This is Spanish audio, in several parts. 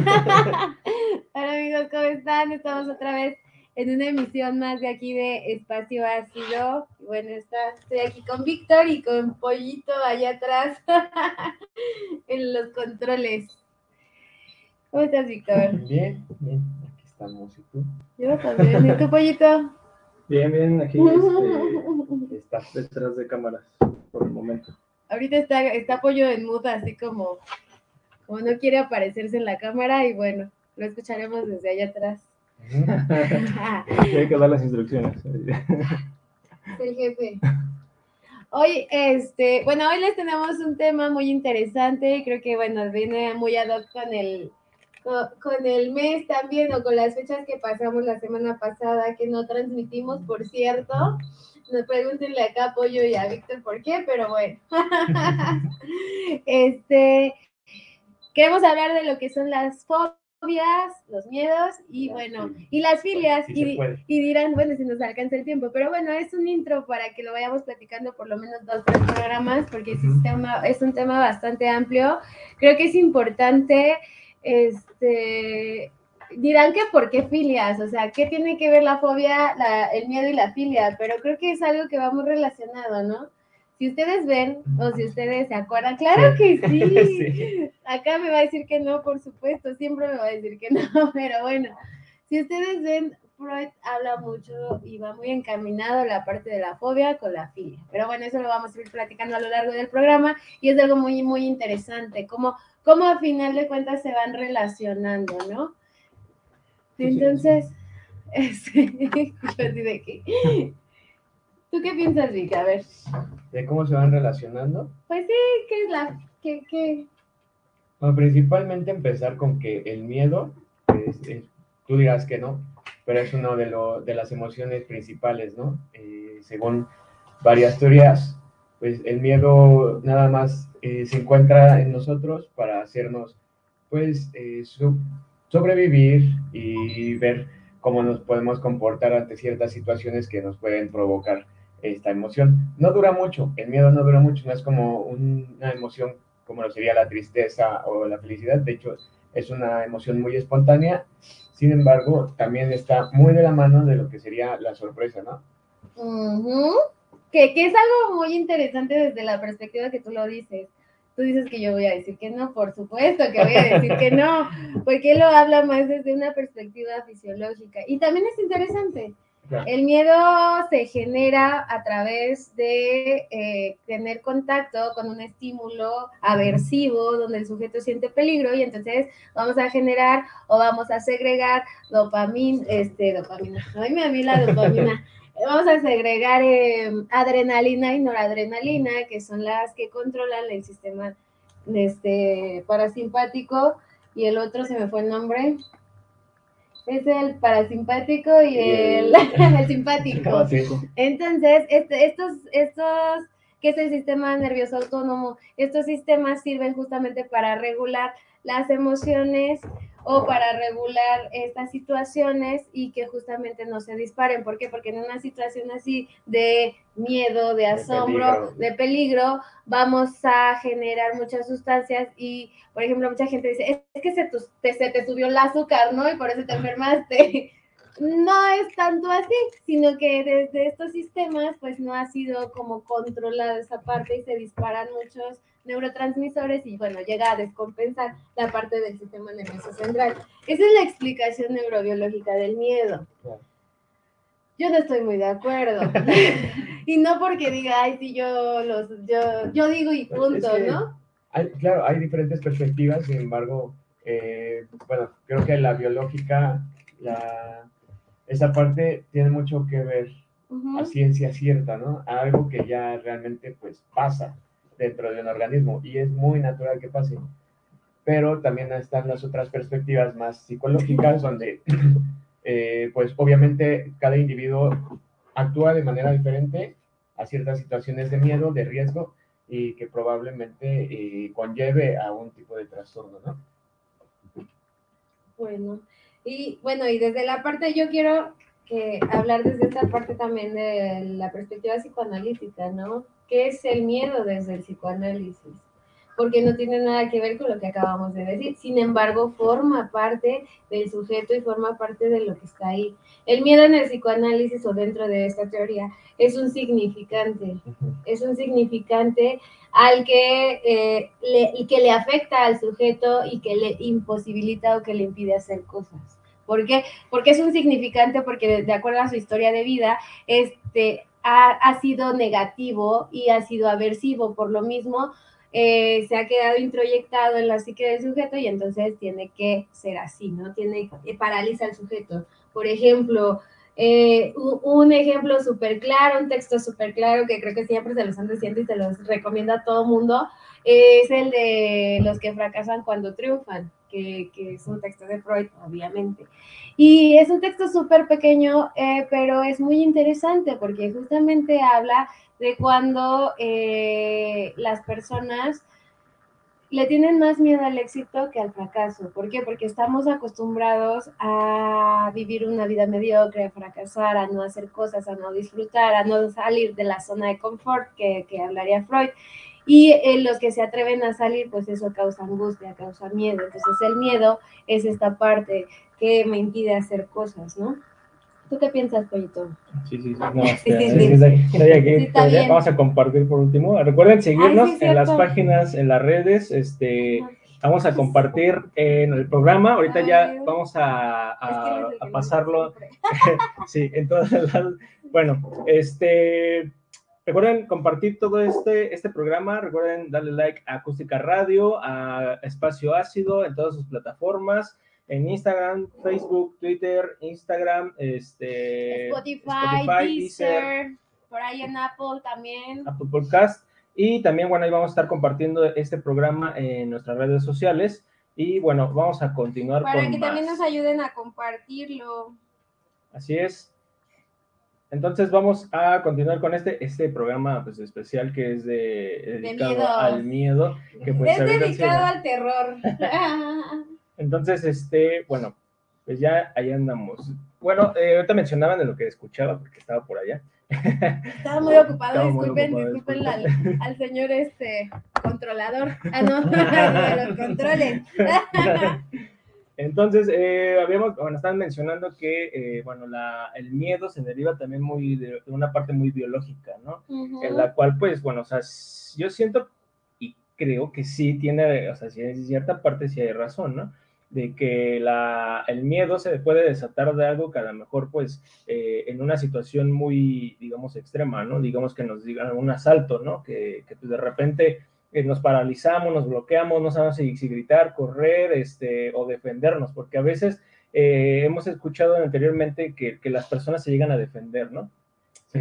Hola amigos, ¿cómo están? Estamos otra vez en una emisión más de aquí de Espacio Ácido. Bueno, está, estoy aquí con Víctor y con Pollito allá atrás en los controles. ¿Cómo estás, Víctor? Bien, bien, aquí estamos. ¿Y tú? Yo también. ¿Y tú, Pollito? Bien, bien, aquí este, estás detrás de cámaras por el momento. Ahorita está, está Pollo en muda, así como, como no quiere aparecerse en la cámara y bueno, lo escucharemos desde allá atrás. Hay que dar las instrucciones. El jefe. Hoy, este, bueno, hoy les tenemos un tema muy interesante, creo que, bueno, viene muy ad hoc con el, con, con el mes también, o con las fechas que pasamos la semana pasada, que no transmitimos, por cierto. No pregúntenle acá a Pollo y a Víctor por qué, pero bueno. este, queremos hablar de lo que son las fobias, los miedos y bueno, y las filias. Sí y, dirán, bueno, si nos alcanza el tiempo, pero bueno, es un intro para que lo vayamos platicando por lo menos dos, tres programas, porque es, un Ujú. tema, es un tema bastante amplio. Creo que es importante, este, dirán que por qué filias, o sea, ¿qué tiene que ver la fobia, la- el miedo y la filia? Pero creo que es algo que va muy relacionado, ¿no? Si ustedes ven o si ustedes se acuerdan, claro que sí. Sí. Acá me va a decir que no, por supuesto, siempre me va a decir que no, pero bueno, si ustedes ven, Freud habla mucho y va muy encaminado la parte de la fobia con la filia. Pero bueno, eso lo vamos a ir platicando a lo largo del programa y es algo muy, muy interesante, cómo, cómo a final de cuentas se van relacionando, ¿no? Sí, Entonces, este, yo de que... ¿Tú qué piensas, Vic? A ver, ¿De cómo se van relacionando? pues sí, ¿qué es la... ¿Qué, qué? Bueno, principalmente empezar con que el miedo, es- es- tú dirás que no, pero es una de, lo- de las emociones principales, ¿no? Eh, según varias teorías, pues el miedo nada más eh, se encuentra en nosotros para hacernos, pues, eh, so- sobrevivir y ver cómo nos podemos comportar ante ciertas situaciones que nos pueden provocar esta emoción. No dura mucho, el miedo no dura mucho, no es como un- una emoción como lo sería la tristeza o la felicidad, de hecho es una emoción muy espontánea, sin embargo también está muy de la mano de lo que sería la sorpresa, ¿no? Que, que es algo muy interesante desde la perspectiva que tú lo dices. Tú dices que yo voy a decir que no, por supuesto que voy a decir que no, porque lo habla más desde una perspectiva fisiológica. Y también es interesante. Claro. El miedo se genera a través de eh, tener contacto con un estímulo aversivo donde el sujeto siente peligro y entonces vamos a generar o vamos a segregar dopamina, este, dopamina, ay, a mí la dopamina, vamos a segregar eh, adrenalina y noradrenalina, que son las que controlan el sistema este, parasimpático, y el otro se me fue el nombre. Es el parasimpático y el, simpático. Entonces, este, estos, estos, que es el sistema nervioso autónomo, estos sistemas sirven justamente para regular las emociones o para regular estas situaciones y que justamente no se disparen. ¿Por qué? Porque en una situación así de miedo, de asombro, peligro. de peligro, vamos a generar muchas sustancias y, por ejemplo, mucha gente dice, es que se, tu- te, se te subió el azúcar, ¿no? Y por eso te enfermaste. No es tanto así, sino que desde estos sistemas pues no ha sido como controlada esa parte y se disparan muchos neurotransmisores y bueno, llega a descompensar la parte del sistema nervioso central. Esa es la explicación neurobiológica del miedo. Yo no estoy muy de acuerdo. y no porque diga, ay, sí, yo, los, yo, yo digo y Pues, punto, es que- ¿no? Hay- claro, hay diferentes perspectivas, sin embargo, eh, bueno, creo que la biológica, la, esa parte tiene mucho que ver a ciencia cierta, ¿no? A algo que ya realmente pues pasa dentro de un organismo y es muy natural que pase. pero también están las otras perspectivas más psicológicas, donde eh, pues obviamente cada individuo actúa de manera diferente a ciertas situaciones de miedo, de riesgo, y que probablemente eh, conlleve a un tipo de trastorno, ¿no? Bueno, y bueno, y desde la parte yo quiero que hablar desde esta parte también de la perspectiva psicoanalítica, ¿no? ¿Qué es el miedo desde el psicoanálisis? Porque no tiene nada que ver con lo que acabamos de decir. Sin embargo, forma parte del sujeto y forma parte de lo que está ahí. El miedo en el psicoanálisis o dentro de esta teoría es un significante, es un significante al que, eh, le, que le afecta al sujeto y que le imposibilita o que le impide hacer cosas. ¿Por qué? Porque es un significante, porque de acuerdo a su historia de vida, este, ha, ha sido negativo y ha sido aversivo, por lo mismo eh, se ha quedado introyectado en la psique del sujeto y entonces tiene que ser así, ¿no? Tiene, eh, paraliza al sujeto. Por ejemplo, eh, un ejemplo súper claro, un texto súper claro que creo que siempre se los han diciendo y se los recomiendo a todo mundo, es el de los que fracasan cuando triunfan, que, es un texto de Freud, obviamente. Y es un texto súper pequeño, eh, pero es muy interesante porque justamente habla de cuando eh, las personas le tienen más miedo al éxito que al fracaso. ¿Por qué? Porque estamos acostumbrados a vivir una vida mediocre, a fracasar, a no hacer cosas, a no disfrutar, a no salir de la zona de confort que hablaría Freud. Y eh, los que se atreven a salir, pues eso causa angustia, causa miedo. Entonces el miedo es esta parte que me impide hacer cosas, ¿no? ¿Tú qué piensas, Pollito? Sí, sí, sí. No, vamos a compartir por último. Recuerden seguirnos en las páginas, en las redes. Este, vamos a compartir en el programa. Ahorita ya vamos a, a, a pasarlo. sí, entonces, bueno, este. Recuerden compartir todo este, este programa, recuerden darle like a Acústica Radio, a Espacio Ácido en todas sus plataformas, en Instagram, Facebook, Twitter, Instagram, este, Spotify, Deezer, por ahí en Apple también. Apple Podcast. Y también, bueno, ahí vamos a estar compartiendo este programa en nuestras redes sociales. Y bueno, vamos a continuar Para que también nos ayuden a compartirlo. Así es. Entonces vamos a continuar con este, este programa pues, especial que es de, dedicado miedo. al miedo. Que, pues, es dedicado al terror. Entonces, este, bueno, pues ya ahí andamos. Bueno, eh, ahorita mencionaban de lo que escuchaba porque estaba por allá. Estaba muy ocupado, estaba disculpen, muy ocupado, disculpen al, al, señor este controlador. Ah, no, de los controles. Entonces, eh, habíamos, bueno, estaban mencionando que, eh, bueno, la, el miedo se deriva también muy de, de una parte muy biológica, ¿no? Uh -huh. En la cual, pues, bueno, o sea, yo siento y creo que sí tiene, o sea, sí, en cierta parte sí hay razón, ¿no? de que la, el miedo se puede desatar de algo que a lo mejor, pues, eh, en una situación muy, digamos, extrema, ¿no? Digamos que nos digan un asalto, ¿no? Que, que pues, de repente eh, nos paralizamos, nos bloqueamos, no sabemos si, si gritar, correr, este, o defendernos, porque a veces eh, hemos escuchado anteriormente que, que, las personas se llegan a defender, ¿no?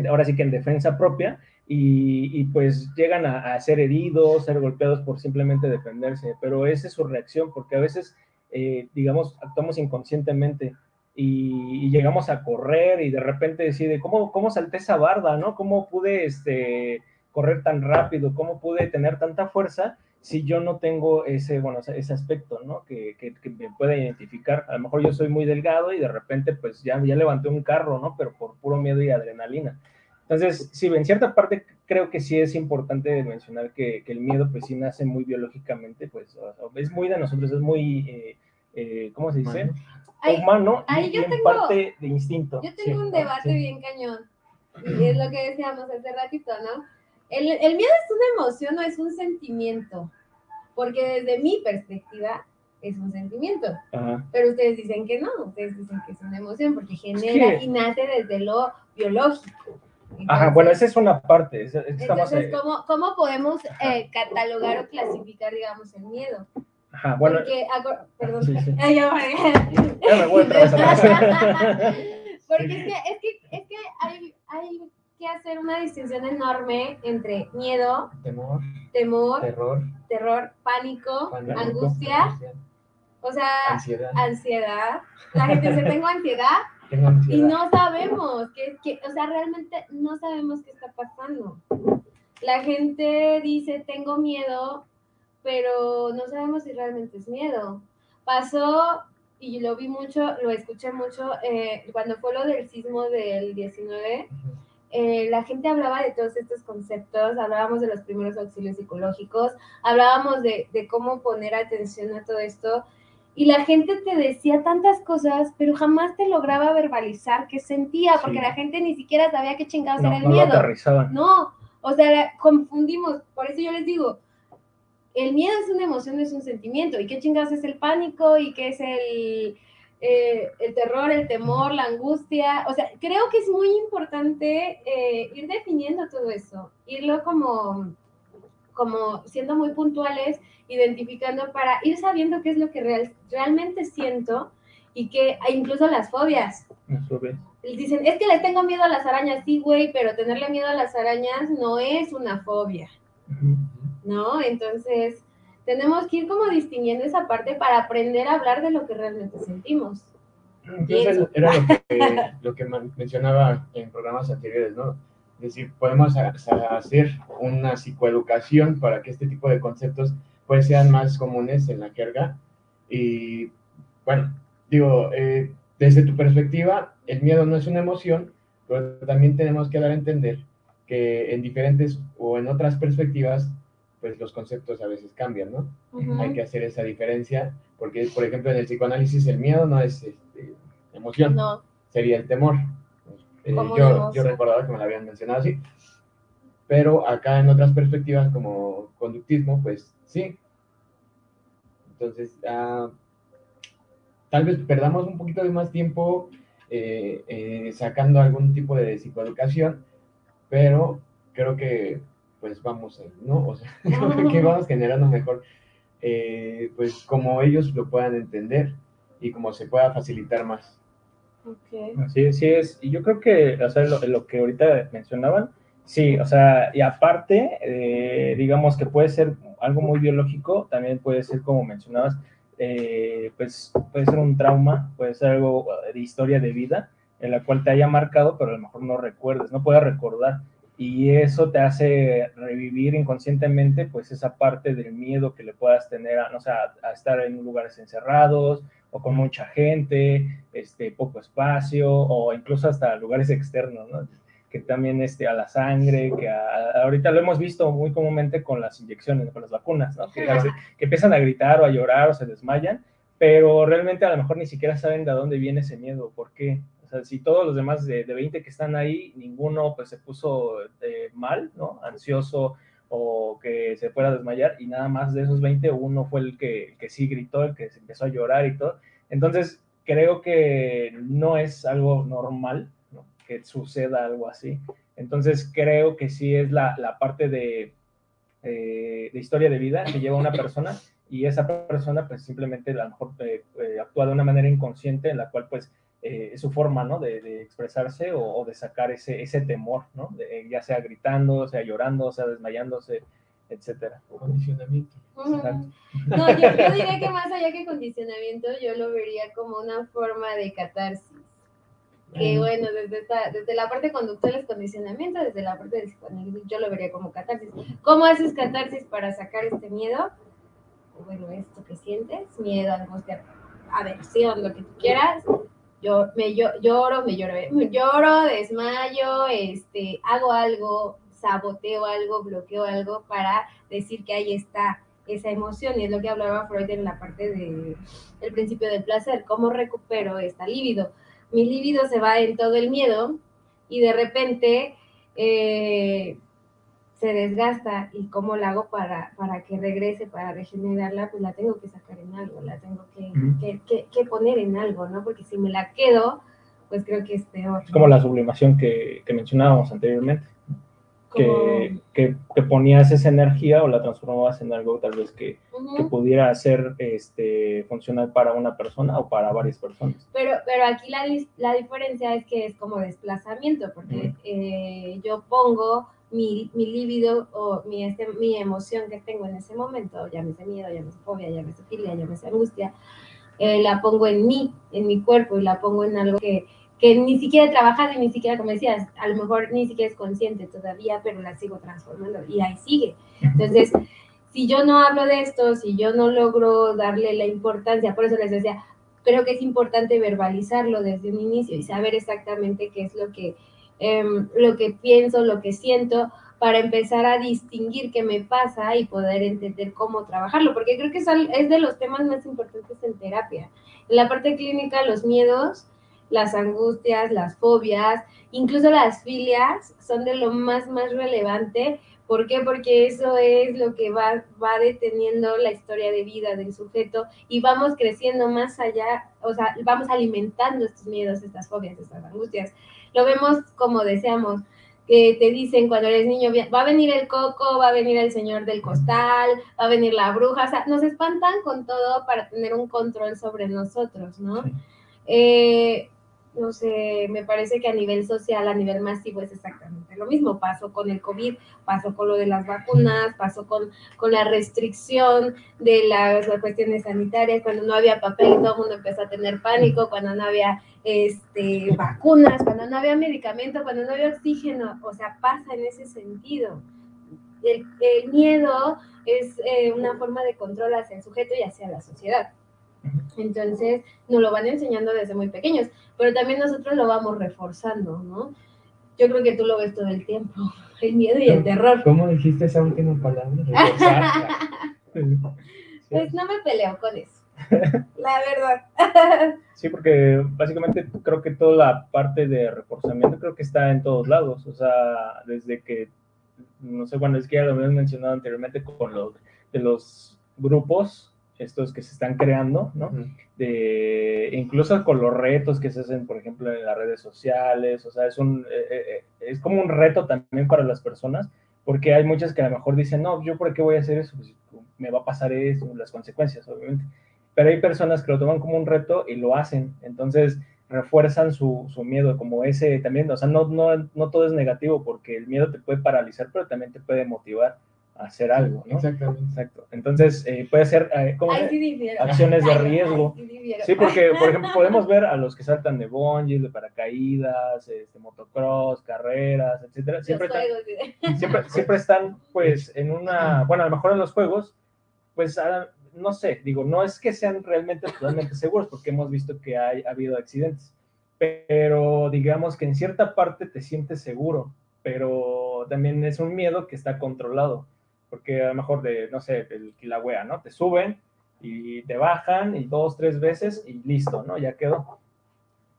Ahora sí que en defensa propia, y, y, pues llegan a, a, ser heridos, ser golpeados por simplemente defenderse, pero esa es su reacción, porque a veces eh, digamos, actuamos inconscientemente y, y, llegamos a correr y de repente decide, ¿cómo, cómo salté esa barda, no? ¿Cómo pude este, correr tan rápido? ¿Cómo pude tener tanta fuerza si yo no tengo ese, bueno, ese aspecto, ¿no? Que, que, que me pueda identificar. A lo mejor yo soy muy delgado y de repente, pues ya, ya levanté un carro, ¿no? Pero por puro miedo y adrenalina. Entonces, sí, en cierta parte creo que sí es importante mencionar que, que el miedo, pues sí nace muy biológicamente, pues es muy de nosotros, es muy, eh, eh, ¿cómo se dice? Ahí, Humano ahí y, yo en tengo, parte de instinto. Yo tengo sí, un debate sí. bien cañón, y es lo que decíamos hace ratito, ¿no? El, el miedo es una emoción o es un sentimiento, porque desde mi perspectiva, es un sentimiento. Ajá. Pero ustedes dicen que no, ustedes dicen que es una emoción porque genera Es que... y nace desde lo biológico. Entonces, Ajá, bueno, esa es una parte. Es, es entonces. ¿cómo, ¿cómo, podemos eh, catalogar o clasificar, digamos, el miedo? Ajá, bueno. Porque, perdón. Sí, sí. Ay, ya, me voy atrás. Porque es que, es que, es que hay, hay que hacer una distinción enorme entre miedo, Temor, temor, terror, terror, pánico, pánico, angustia, o sea, ansiedad. ansiedad. La gente dice, tengo ansiedad Tengo y no sabemos, que, que, o sea, realmente no sabemos qué está pasando. La gente dice, tengo miedo, pero no sabemos si realmente es miedo. Pasó, y lo vi mucho, lo escuché mucho, eh, cuando fue lo del sismo del 19, Ujú. Eh, la gente hablaba de todos estos conceptos, hablábamos de los primeros auxilios psicológicos, hablábamos de, de cómo poner atención a todo esto, y la gente te decía tantas cosas, pero jamás te lograba verbalizar qué sentía, porque la gente ni siquiera sabía qué chingados No, era el no miedo. No, o sea, confundimos, por eso yo les digo, el miedo es una emoción, es un sentimiento, y qué chingados es el pánico, y qué es el, eh, el terror, el temor, la angustia, o sea, creo que es muy importante eh, ir definiendo todo eso, irlo como, como siendo muy puntuales, identificando para ir sabiendo qué es lo que real- realmente siento, y que e incluso las fobias, y Dicen, es que le tengo miedo a las arañas, sí, güey, pero tenerle miedo a las arañas no es una fobia. ¿no? Entonces, tenemos que ir como distinguiendo esa parte para aprender a hablar de lo que realmente sentimos. Entonces, era lo que, lo que mencionaba en programas anteriores, ¿no? Es decir, podemos ha- ha- hacer una psicoeducación para que este tipo de conceptos pues sean más comunes en la jerga. Y bueno, digo, eh, desde tu perspectiva, el miedo no es una emoción, pero también tenemos que dar a entender que en diferentes o en otras perspectivas, pues los conceptos a veces cambian, ¿no? Ujú. hay que hacer esa diferencia, porque, por ejemplo, en el psicoanálisis el miedo no es este, emoción, No, sería el temor. Eh, yo, yo recordaba que me lo habían mencionado así, pero acá en otras perspectivas como conductismo, pues sí. Entonces, ah, tal vez perdamos un poquito de más tiempo eh, eh, sacando algún tipo de psicoeducación, pero creo que pues vamos, ¿no? O sea, que vamos generando mejor, eh, pues como ellos lo puedan entender y como se pueda facilitar más. ok. Así, sí es. Y yo creo que, o sea, lo, lo que ahorita mencionaban, sí, o sea, y aparte, eh, digamos que puede ser algo muy biológico, también puede ser, como mencionabas, eh, pues puede ser un trauma, puede ser algo de historia de vida, en la cual te haya marcado, pero a lo mejor no recuerdes, no puedas recordar. Y eso te hace revivir inconscientemente, pues, esa parte del miedo que le puedas tener a, no sé, a, a estar en lugares encerrados, o con mucha gente, este, poco espacio, o incluso hasta lugares externos, ¿no? Que también este, a la sangre, que a- ahorita lo hemos visto muy comúnmente con las inyecciones, con las vacunas, ¿no? Que, veces- que empiezan a gritar o a llorar o se desmayan, pero realmente a lo mejor ni siquiera saben de dónde viene ese miedo, por qué. Si todos los demás de, de 20 que están ahí, ninguno pues se puso eh, mal, ¿no? Ansioso o que se fuera a desmayar y nada más de esos 20 uno fue el que, que sí gritó, el que se empezó a llorar y todo. Entonces, creo que no es algo normal ¿no? que suceda algo así. Entonces, creo que sí es la, la parte de, eh, de historia de vida que lleva una persona y esa persona pues simplemente a lo mejor eh, eh, actúa de una manera inconsciente en la cual pues eh, es su forma, ¿no? De, de expresarse o, o, de sacar ese, ese temor, ¿no? De, ya sea gritando, sea llorando, sea desmayándose, etcétera. Condicionamiento. Ujú. No, yo, yo diría que más allá que condicionamiento, yo lo vería como una forma de catarsis. Que bueno, desde, esta, desde la parte conductual es condicionamiento, desde la parte del psicoanálisis yo lo vería como catarsis. ¿Cómo haces catarsis para sacar este miedo? Bueno, esto que sientes, miedo, angustia, aversión, lo que tú quieras, yo me lloro, me lloro, me lloro, desmayo, este, hago algo, saboteo algo, bloqueo algo para decir que ahí está esa emoción y es lo que hablaba Freud en la parte de el principio del placer, cómo recupero esta libido. Mi libido se va en todo el miedo y de repente eh, se desgasta y cómo la hago para, para que regrese, para regenerarla, pues la tengo que sacar en algo, la tengo que, uh -huh. que, que, que, poner en algo, ¿no? Porque si me la quedo, pues creo que es peor. Es como la sublimación que, que mencionábamos anteriormente. que, que, ponías esa energía o la transformabas en algo tal vez que, que pudiera ser este, funcional para una persona o para varias personas. Pero, pero aquí la, la diferencia es que es como desplazamiento, porque eh, yo pongo mi, mi líbido o mi, este, mi emoción que tengo en ese momento, llámese miedo, llámese fobia, llámese filia, llámese angustia, eh, la pongo en mí, en mi cuerpo y la pongo en algo que, que ni siquiera he trabajado y ni siquiera, como decías, a lo mejor ni siquiera es consciente todavía, pero la sigo transformando y ahí sigue. Entonces, si yo no hablo de esto, si yo no logro darle la importancia, por eso les decía, creo que es importante verbalizarlo desde un inicio y saber exactamente qué es lo que, em, lo que pienso, lo que siento, para empezar a distinguir qué me pasa y poder entender cómo trabajarlo, porque creo que es, es de los temas más importantes en terapia. En la parte clínica, los miedos, las angustias, las fobias, incluso las filias son de lo más, más relevante. ¿Por qué? Porque eso es lo que va, va deteniendo la historia de vida del sujeto y vamos creciendo más allá, o sea, vamos alimentando estos miedos, estas fobias, estas angustias. Lo vemos como deseamos, que te dicen cuando eres niño, va a venir el coco, va a venir el señor del costal, va a venir la bruja, o sea, nos espantan con todo para tener un control sobre nosotros, ¿no? Eh, no sé, me parece que a nivel social, a nivel masivo es exactamente lo mismo. Pasó con el COVID, pasó con lo de las vacunas, pasó con, con la restricción de las, cuestiones sanitarias, cuando no había papel y todo el mundo empezó a tener pánico, cuando no había este, vacunas, cuando no había medicamento, cuando no había oxígeno, o sea, pasa en ese sentido. El, miedo es eh, una forma de control hacia el sujeto y hacia la sociedad. Entonces, nos lo van enseñando desde muy pequeños, pero también nosotros lo vamos reforzando, ¿no? Yo creo que tú lo ves todo el tiempo, el miedo y el terror. ¿Cómo dijiste esa última palabra? pues no me peleo con eso, la verdad. sí, porque básicamente creo que toda la parte de reforzamiento creo que está en todos lados, o sea, desde que, no sé, bueno, es que ya lo habíamos mencionado anteriormente con los, de los grupos estos que se están creando, ¿no? de, incluso con los retos que se hacen, por ejemplo, en las redes sociales, o sea, es, un, eh, eh, eh, es como un reto también para las personas, porque hay muchas que a lo mejor dicen, no, yo por qué voy a hacer eso, pues me va a pasar eso, las consecuencias, obviamente. Pero hay personas que lo toman como un reto y lo hacen, entonces refuerzan su, su miedo, como ese también, o sea, no, no, no todo es negativo, porque el miedo te puede paralizar, pero también te puede motivar hacer algo, ¿no? Exactamente. Exacto. Entonces, eh, puede ser eh, como acciones de riesgo. sí, porque, por ejemplo, podemos ver a los que saltan de bungee, de paracaídas, este, motocross, carreras, etcétera. Siempre están, siempre, siempre están, pues, en una, bueno, a lo mejor en los juegos, pues, no sé, digo, no es que sean realmente totalmente seguros, porque hemos visto que hay, ha habido accidentes, pero digamos que en cierta parte te sientes seguro, pero también es un miedo que está controlado porque a lo mejor de, no sé, el Kilauea, ¿no? Te suben y te bajan y dos, tres veces y listo, ¿no? Ya quedó.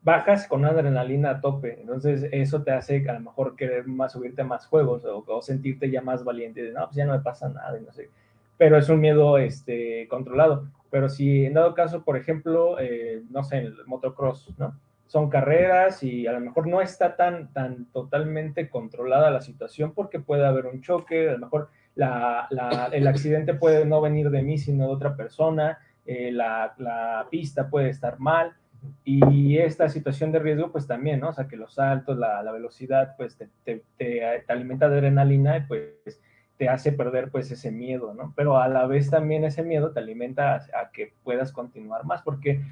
Bajas con adrenalina a tope, entonces eso te hace a lo mejor querer más subirte a más juegos o, sentirte ya más valiente de, no, pues ya no me pasa nada y no sé. Pero es un miedo este, controlado. Pero si en dado caso, por ejemplo, eh, no sé, el motocross, ¿no? son carreras y a lo mejor no está tan, tan totalmente controlada la situación porque puede haber un choque, a lo mejor el accidente puede no venir de mí, sino de otra persona, eh, la, pista puede estar mal, y esta situación de riesgo, pues también, ¿no? O sea, que los saltos, la, velocidad, pues te, te, alimenta de adrenalina y pues te hace perder pues ese miedo, ¿no? Pero a la vez también ese miedo te alimenta a, que puedas continuar más, porque,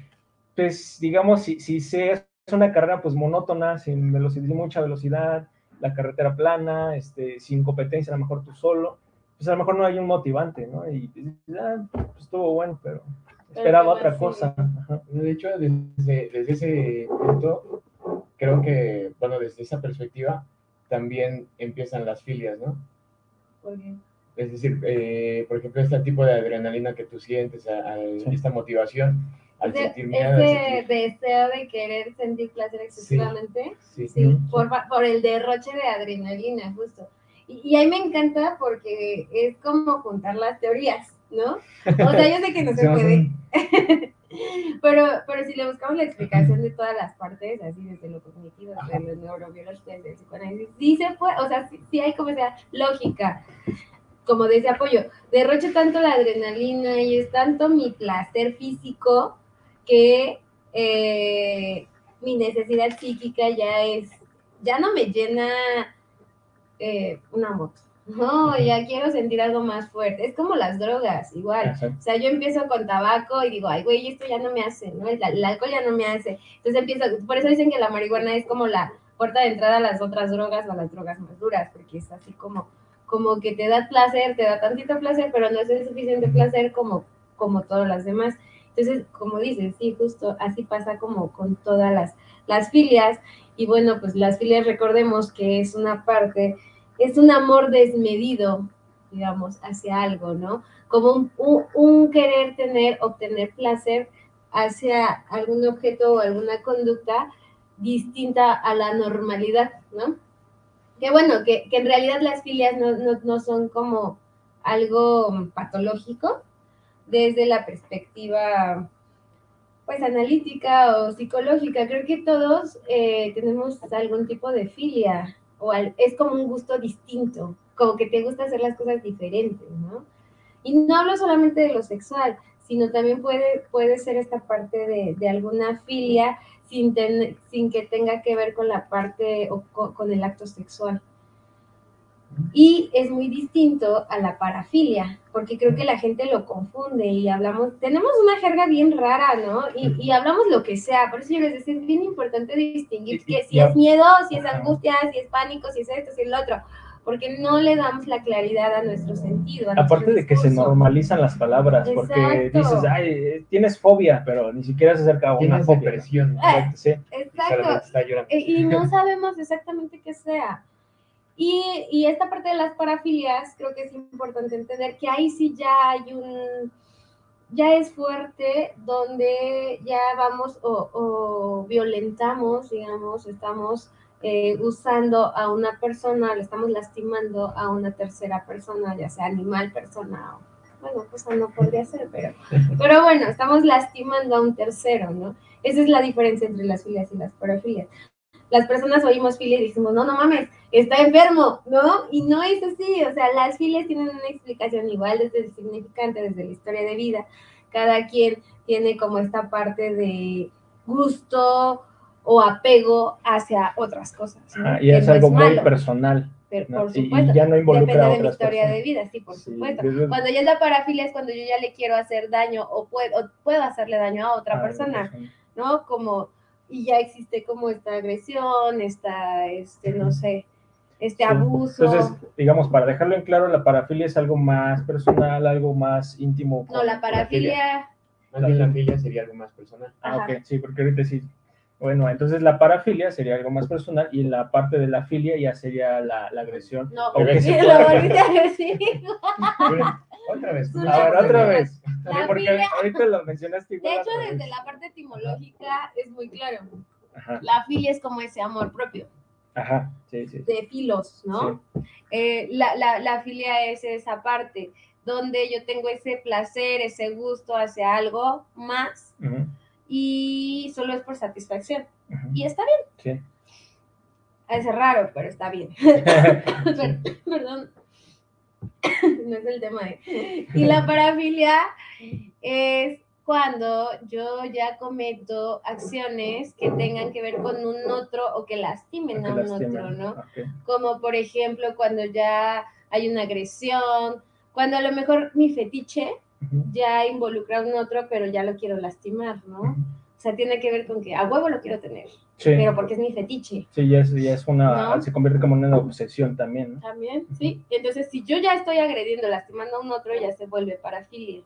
pues, digamos, si, si es una carrera pues monótona, sin velocidad, sin mucha velocidad, la carretera plana, este, sin competencia, a lo mejor tú solo, pues a lo mejor no hay un motivante, ¿no? Y ah, pues estuvo bueno, pero esperaba otra cosa. De hecho, desde, desde, ese punto, creo que, bueno, desde esa perspectiva, también empiezan las filias, ¿no? ¿Por qué? Es decir, eh, por ejemplo, este tipo de adrenalina que tú sientes, esta motivación, al sentir miedo. Ese deseo de querer sentir placer excesivamente, sí, sí, por, por el derroche de adrenalina, justo. Y, ahí me encanta porque es como juntar las teorías, ¿no? O sea, yo sé que no se puede. Pero, pero si le buscamos la explicación de todas las partes, así desde lo cognitivo, desde lo neurobiológico, desde el psicoanálisis, sí se puede, o sea, sí, hay como esa lógica, como de ese apoyo. Derrocho tanto la adrenalina y es tanto mi placer físico que eh, mi necesidad psíquica ya es, ya no me llena eh, una moto no, ya quiero sentir algo más fuerte. Es como las drogas, igual. O sea, yo empiezo con tabaco y digo, ay, güey, esto ya no me hace, ¿no? El, alcohol ya no me hace. Entonces empiezo, por eso dicen que la marihuana es como la puerta de entrada a las otras drogas o a las drogas más duras, porque es así como, como que te da placer, te da tantito placer, pero no es el suficiente placer como, como todas las demás. Entonces, como dices, sí, justo así pasa como con todas las, las filias. Y bueno, pues las filias recordemos que es una parte es un amor desmedido, digamos, hacia algo, ¿no? Como un, querer tener, obtener placer hacia algún objeto o alguna conducta distinta a la normalidad, ¿no? Que bueno, que, en realidad las filias no, no, son como algo patológico desde la perspectiva pues analítica o psicológica. Creo que todos eh, tenemos algún tipo de filia o es como un gusto distinto, como que te gusta hacer las cosas diferentes, ¿no? Y no hablo solamente de lo sexual, sino también puede, puede ser esta parte de, alguna filia sin, sin que tenga que ver con la parte o con el acto sexual. Y es muy distinto a la parafilia, porque creo que la gente lo confunde y hablamos, tenemos una jerga bien rara, ¿no? Y, hablamos lo que sea, por eso yo les decía, es bien importante distinguir que si es miedo, si es angustia, si es pánico, si es esto, si es lo otro, porque no le damos la claridad a nuestro sentido. Aparte de que se normalizan las palabras, porque dices, ay, tienes fobia, pero ni siquiera se acerca a una fobia. Eh, sí. Exacto. Y no sabemos exactamente qué sea. Y, esta parte de las parafilias, creo que es importante entender que ahí sí ya hay un, ya es fuerte donde ya vamos o, violentamos, digamos, estamos eh, usando a una persona, le estamos lastimando a una tercera persona, ya sea animal, persona o bueno, pues no podría ser, pero, pero bueno, estamos lastimando a un tercero, ¿no? Esa es la diferencia entre las filias y las parafilias las personas oímos filia y decimos, no, no mames, está enfermo, ¿no? Y no es así, o sea, las filias tienen una explicación igual desde el significante, desde la historia de vida. Cada quien tiene como esta parte de gusto o apego hacia otras cosas. y es algo muy personal. por supuesto, y ya no involucra Depende de mi historia de vida, sí, por supuesto. Cuando ya es la parafilia es cuando yo ya le quiero hacer daño o puedo, puedo hacerle daño a otra persona, ¿no? Como y ya existe como esta agresión, esta, este, no sé, este abuso. Entonces, digamos, para dejarlo en claro, la parafilia es algo más personal, algo más íntimo. No, la parafilia... Más bien la filia sería algo más personal. Ah, ok, sí, porque ahorita sí. Bueno, entonces la parafilia sería algo más personal y la parte de la filia ya sería la, agresión. No, porque sí, lo volviste a decir. otra vez. Otra vez. Porque ahorita lo mencionaste igual. De hecho, desde la parte etimológica es muy claro. La filia es como ese amor propio. Ajá, sí, sí. De filos, ¿no? Eh, la, la, la, filia es esa parte donde yo tengo ese placer, ese gusto hacia algo más y solo es por satisfacción. Y está bien. Sí. Es raro, pero está bien. Perdón. No es el tema de... Y la parafilia es cuando yo ya cometo acciones que tengan que ver con un otro o que lastimen a un otro, ¿no? Como por ejemplo cuando ya hay una agresión, cuando a lo mejor mi fetiche ya involucra a un otro, pero ya lo quiero lastimar, ¿no? O sea, tiene que ver con que a huevo lo quiero tener pero porque es mi fetiche. Sí, ya es, ya es una, se convierte como en una obsesión también, ¿no? También, sí. Entonces, si yo ya estoy agrediendo, lastimando a un otro, ya se vuelve parafilia.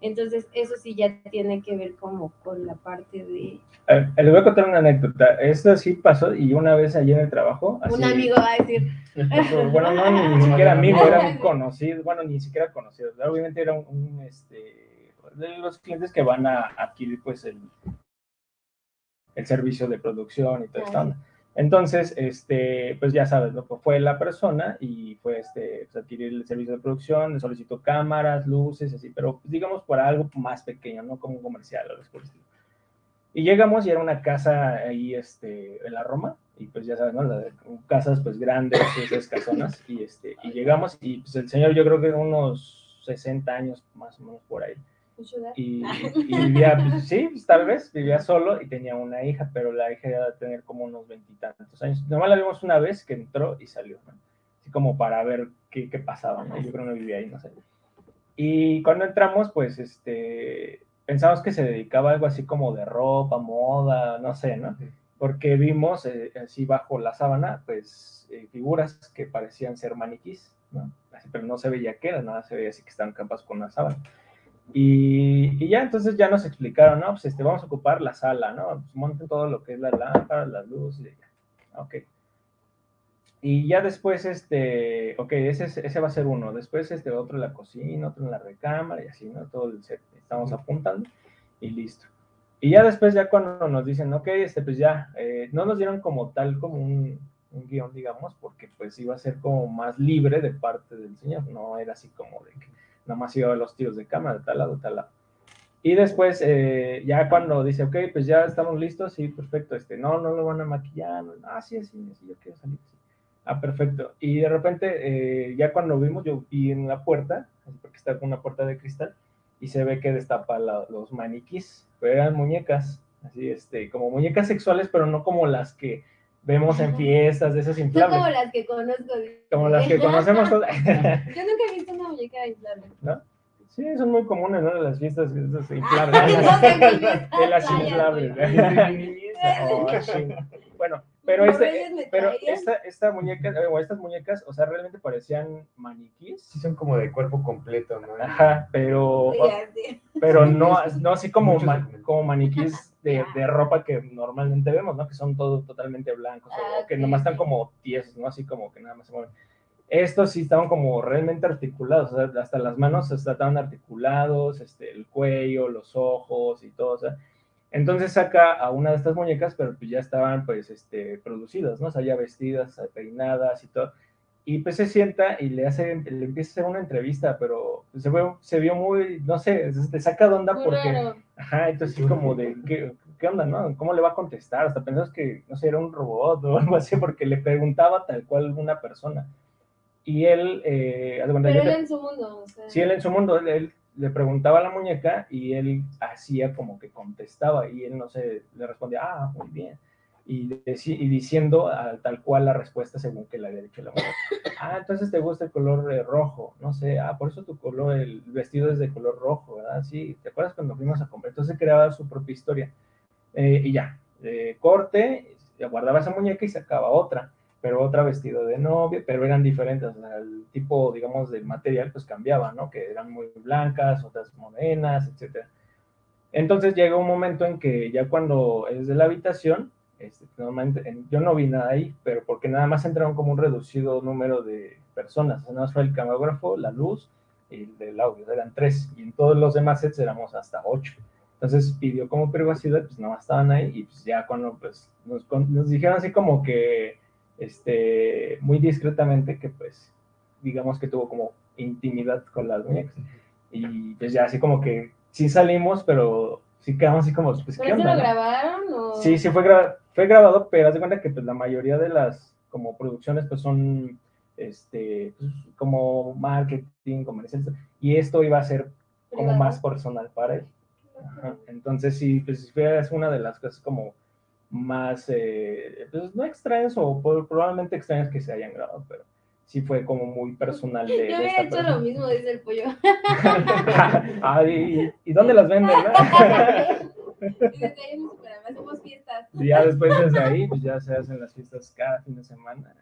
Entonces, eso sí ya tiene que ver como con la parte de... le voy a contar una anécdota. Esto sí pasó y una vez allí en el trabajo... un amigo va a decir... bueno, no, ni, siquiera amigo, era un conocido, bueno, ni siquiera conocido. Obviamente era un, este, de los clientes que van a adquirir pues el, el servicio de producción y todo esto. Entonces, este, pues ya sabes, ¿no? Pues fue la persona y fue este, pues adquirir el servicio de producción, le solicitó cámaras, luces, así, pero pues, digamos por algo más pequeño, ¿no? Como un comercial o algo así. Y llegamos y era una casa ahí este, en la Roma, y pues ya sabes, ¿no? casas pues grandes, esas casonas, y, este, y llegamos y pues el señor yo creo que unos 60 años más o menos por ahí. Y, vivía, pues, sí, pues, tal vez, vivía solo y tenía una hija, pero la hija ya de tener como unos veintitantos años. Nomás la vimos una vez que entró y salió, ¿no? Así como para ver qué, qué pasaba, ¿no? Yo creo que no vivía ahí, no sé. Y cuando entramos, pues, este, pensamos que se dedicaba a algo así como de ropa, moda, no sé, ¿no? Porque vimos eh, así bajo la sábana, pues, eh, figuras que parecían ser maniquís, ¿no? Así, pero no se veía qué era, nada, se veía así que estaban capas con una sábana. Y, ya entonces ya nos explicaron, ¿no? Pues este, vamos a ocupar la sala, ¿no? Pues monten todo lo que es la lámpara, las luces, y ya. Ok. Y ya después, este, ok, ese, ese va a ser uno. Después, este, otro en la cocina, otro en la recámara y así, ¿no? Todo el set. Estamos apuntando y listo. Y ya después, ya cuando nos dicen, ok, este, pues ya, eh, no nos dieron como tal, como un, un guion, digamos, porque pues iba a ser como más libre de parte del señor. No era así como de que nada más iba a los tiros de cámara, de tal lado, de tal lado. Y después, eh, ya cuando dice, ok, pues ya estamos listos, sí, perfecto, este, no, no lo van a maquillar, no, ah, sí, sí, sí, yo quiero salir, Ah, perfecto. Y de repente, eh, ya cuando vimos, yo vi en la puerta, porque está con una puerta de cristal, y se ve que destapa los maniquís, pero eran muñecas, así, este, como muñecas sexuales, pero no como las que vemos en fiestas de esas inflables. como las que conozco. Como las que conocemos todas. Yo nunca he visto una muñeca inflable. ¿No? Sí, son muy comunes, ¿no? Las fiestas esas inflables. de las inflables. Bueno, pero, este, pero esta, esta muñeca, o estas muñecas, o sea, realmente parecían maniquís. Sí, son como de cuerpo completo, ¿no? Ajá, pero, pero no, no así como, como maniquís de, de, ropa que normalmente vemos, ¿no? Que son todos totalmente blancos, o ah, que nomás están como tiesos, ¿no? Así como que nada más se mueven. Estos sí estaban como realmente articulados, o sea, hasta las manos estaban articulados, este, el cuello, los ojos y todo, o sea, entonces saca a una de estas muñecas, pero pues ya estaban pues este, producidas, ¿no? O sea, ya vestidas, peinadas y todo. Y pues se sienta y le hace, le empieza a hacer una entrevista, pero se, vio, se vio muy, no sé, te saca de onda porque, ajá, entonces como de, ¿qué, ¿qué, onda, no? ¿Cómo le va a contestar? Hasta pensamos que, no sé, era un robot o algo así, porque le preguntaba tal cual una persona. Y él, eh, pero él en su mundo, o sea. Sí, él en su mundo, él le preguntaba a la muñeca y él hacía como que contestaba y él no sé, le respondía, ah, muy bien. Y, y diciendo tal cual la respuesta según que le había dicho la muñeca. Ah, entonces te gusta el color eh, rojo, no sé, ah, por eso tu color, el vestido es de color rojo, ¿verdad? Sí, ¿te acuerdas cuando fuimos a comprar? Entonces creaba su propia historia. Eh, y ya, eh, corte, guardaba esa muñeca y sacaba otra pero otra vestido de novia, pero eran diferentes, o sea, el tipo, digamos, de material pues cambiaba, ¿no? Que eran muy blancas, otras morenas, etc. Entonces llega un momento en que ya cuando es de la habitación, este, normalmente, yo no vi nada ahí, pero porque nada más entraron como un reducido número de personas, nada más fue el camarógrafo, la luz y el del audio, eran tres, y en todos los demás sets éramos hasta ocho. Entonces pidió como privacidad, pues nada más estaban ahí, y pues ya cuando pues nos, nos dijeron así como que este, muy discretamente que pues digamos que tuvo como intimidad con las muñecas. Y pues ya así como que sí salimos, pero sí quedamos así como, pues, ¿qué onda? lo grabaron? O... Sí, sí fue, fue grabado, pero haz de cuenta que pues la mayoría de las como producciones pues son este, pues, como marketing, comercial, y esto iba a ser como más personal para él. Entonces sí, pues fue una de las cosas como más, eh, pues no extraños o probablemente extraños que se hayan grabado, pero sí fue como muy personal. De, Yo había hecho lo mismo, dice el pollo. ah, ¿y, dónde las venden? hacemos fiestas. Y ya después desde ahí, pues ya se hacen las fiestas cada fin de semana.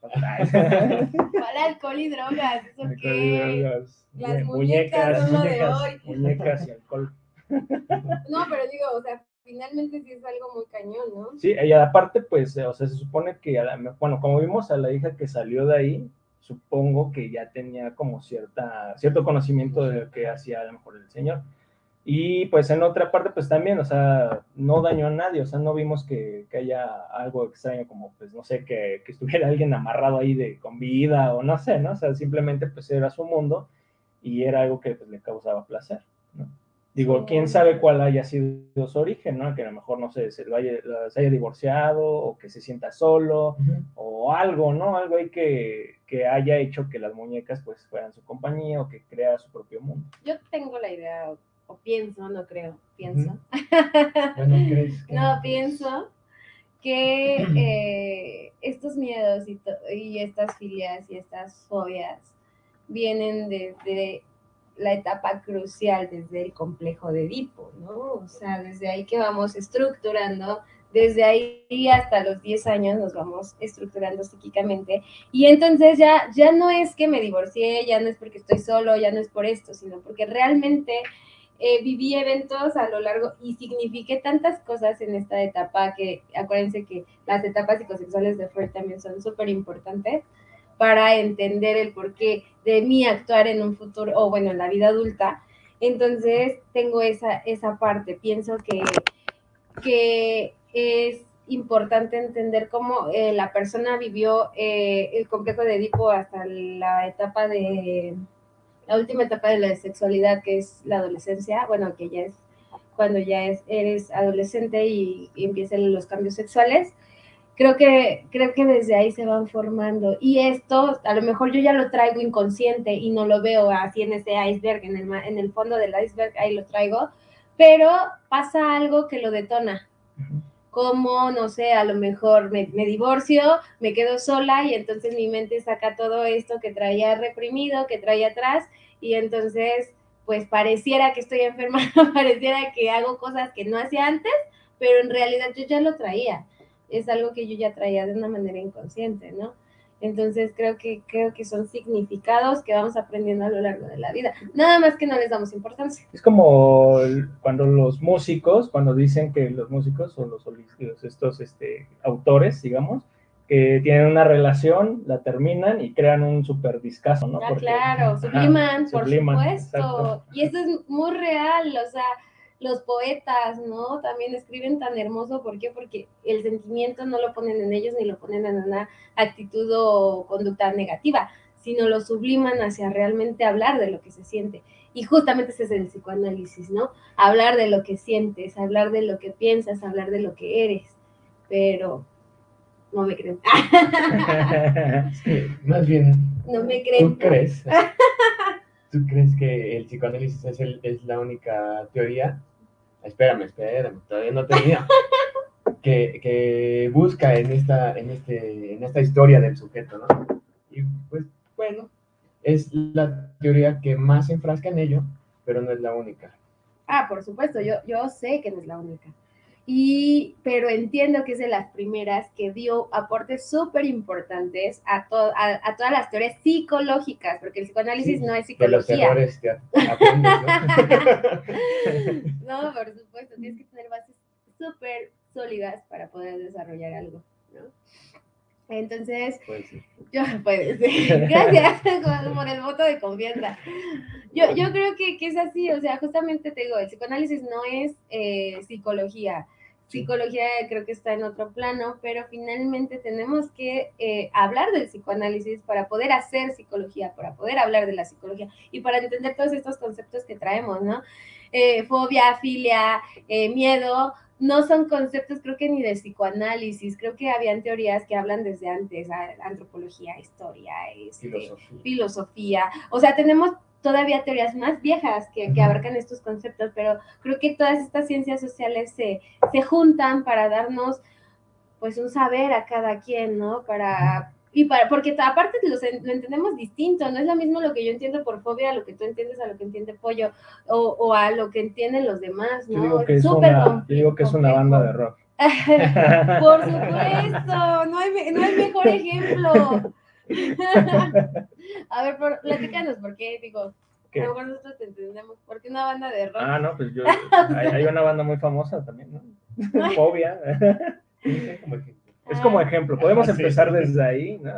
¿Cuál alcohol y drogas? ¿Eso qué? Las muñecas, muñecas, de hoy. Muñecas y alcohol. No, pero digo, o sea, finalmente sí es algo muy cañón, ¿no? Sí, y aparte, pues, o sea, se supone que, bueno, como vimos a la hija que salió de ahí, supongo que ya tenía como cierta, cierto conocimiento de lo que hacía a lo mejor el señor. Y pues en otra parte, pues también, o sea, no dañó a nadie, o sea, no vimos que, que haya algo extraño como, pues, no sé, que, que, estuviera alguien amarrado ahí de con vida o no sé, ¿no? O sea, simplemente pues era su mundo y era algo que pues, le causaba placer, ¿no? Digo, quién sabe cuál haya sido su origen, ¿no? Que a lo mejor, no sé, se, lo haya, se haya divorciado o que se sienta solo uh -huh. o algo, ¿no? Algo ahí que, que, haya hecho que las muñecas pues fueran su compañía o que crea su propio mundo. Yo tengo la idea, o pienso, no creo, pienso. -huh. bueno, ¿crees que... no, pienso que eh, estos miedos y, y estas filias y estas fobias vienen desde la etapa crucial desde el complejo de Edipo, ¿no? O sea, desde ahí que vamos estructurando, desde ahí hasta los 10 años nos vamos estructurando psíquicamente, y entonces ya, ya no es que me divorcié, ya no es porque estoy solo, ya no es por esto, sino porque realmente eh, viví eventos a lo largo y signifiqué tantas cosas en esta etapa que acuérdense que las etapas psicosexuales de Freud también son súper importantes, para entender el porqué de mí actuar en un futuro, o bueno, en la vida adulta. Entonces, tengo esa, esa parte. Pienso que, que es importante entender cómo eh, la persona vivió eh, el complejo de Edipo hasta la etapa de, la última etapa de la sexualidad, que es la adolescencia, bueno, que ya es cuando ya es, eres adolescente y, empiezan los cambios sexuales creo que, creo que desde ahí se van formando. Y esto, a lo mejor yo ya lo traigo inconsciente y no lo veo así en ese iceberg, en el, en el fondo del iceberg, ahí lo traigo, pero pasa algo que lo detona. Como, no sé, a lo mejor me, me, divorcio, me quedo sola y entonces mi mente saca todo esto que traía reprimido, que traía atrás, y entonces, pues pareciera que estoy enferma, pareciera que hago cosas que no hacía antes, pero en realidad yo ya lo traía es algo que yo ya traía de una manera inconsciente, ¿no? Entonces creo que, creo que son significados que vamos aprendiendo a lo largo de la vida. Nada más que no les damos importancia. Es como cuando los músicos, cuando dicen que los músicos o los, estos este, autores, digamos, que tienen una relación, la terminan y crean un super discazo, ¿no? Ah, Porque, claro, subliman, ajá, por subliman, supuesto. Exacto. Y eso es muy real, o sea, los poetas, ¿no? También escriben tan hermoso, ¿por qué? Porque el sentimiento no lo ponen en ellos ni lo ponen en una actitud o conducta negativa, sino lo subliman hacia realmente hablar de lo que se siente. Y justamente ese es el psicoanálisis, ¿no? Hablar de lo que sientes, hablar de lo que piensas, hablar de lo que eres. Pero no me creen. sí, más bien. No me creen. ¿Tú crees? ¿Tú crees que el psicoanálisis es, el, es la única teoría? Espérame, espérame, todavía no termina. que, que busca en esta, en, este, en esta historia del sujeto, ¿no? Y pues, bueno, es la teoría que más se enfrasca en ello, pero no es la única. Ah, por supuesto, yo, yo sé que no es la única. Y, pero entiendo que es de las primeras que dio aportes súper importantes a, to, a, a, todas las teorías psicológicas, porque el psicoanálisis sí, no es psicología. De los errores te aprendes, ¿no? no, por supuesto, tienes que tener bases súper sólidas para poder desarrollar algo, ¿no? Entonces, puede ser. yo puede ser. Gracias por el voto de confianza. Yo, yo creo que, que, es así, o sea, justamente te digo, el psicoanálisis no es eh, psicología. Psicología creo que está en otro plano, pero finalmente tenemos que eh, hablar del psicoanálisis para poder hacer psicología, para poder hablar de la psicología y para entender todos estos conceptos que traemos, ¿no? Eh, fobia, filia, miedo, no son conceptos, creo que ni de psicoanálisis, creo que habían teorías que hablan desde antes, antropología, historia, este, filosofía. filosofía. O sea, tenemos todavía teorías más viejas que, que, abarcan estos conceptos, pero creo que todas estas ciencias sociales se, se juntan para darnos pues un saber a cada quien, ¿no? Para, y para, porque aparte los, lo entendemos distinto, no es lo mismo lo que yo entiendo por fobia a lo que tú entiendes a lo que entiende Pollo o, o a lo que entienden los demás, ¿no? Yo digo que es, es una, yo digo que es una banda de rock. por supuesto, no hay, no hay mejor ejemplo. a ver, por, platícanos, ¿por qué? Digo, ¿Qué? a lo mejor nosotros te entendemos, ¿por qué una banda de rock? Ah, no, pues yo, hay, hay una banda muy famosa también, ¿no? Fobia. Es como ejemplo, podemos empezar desde ahí, ¿no?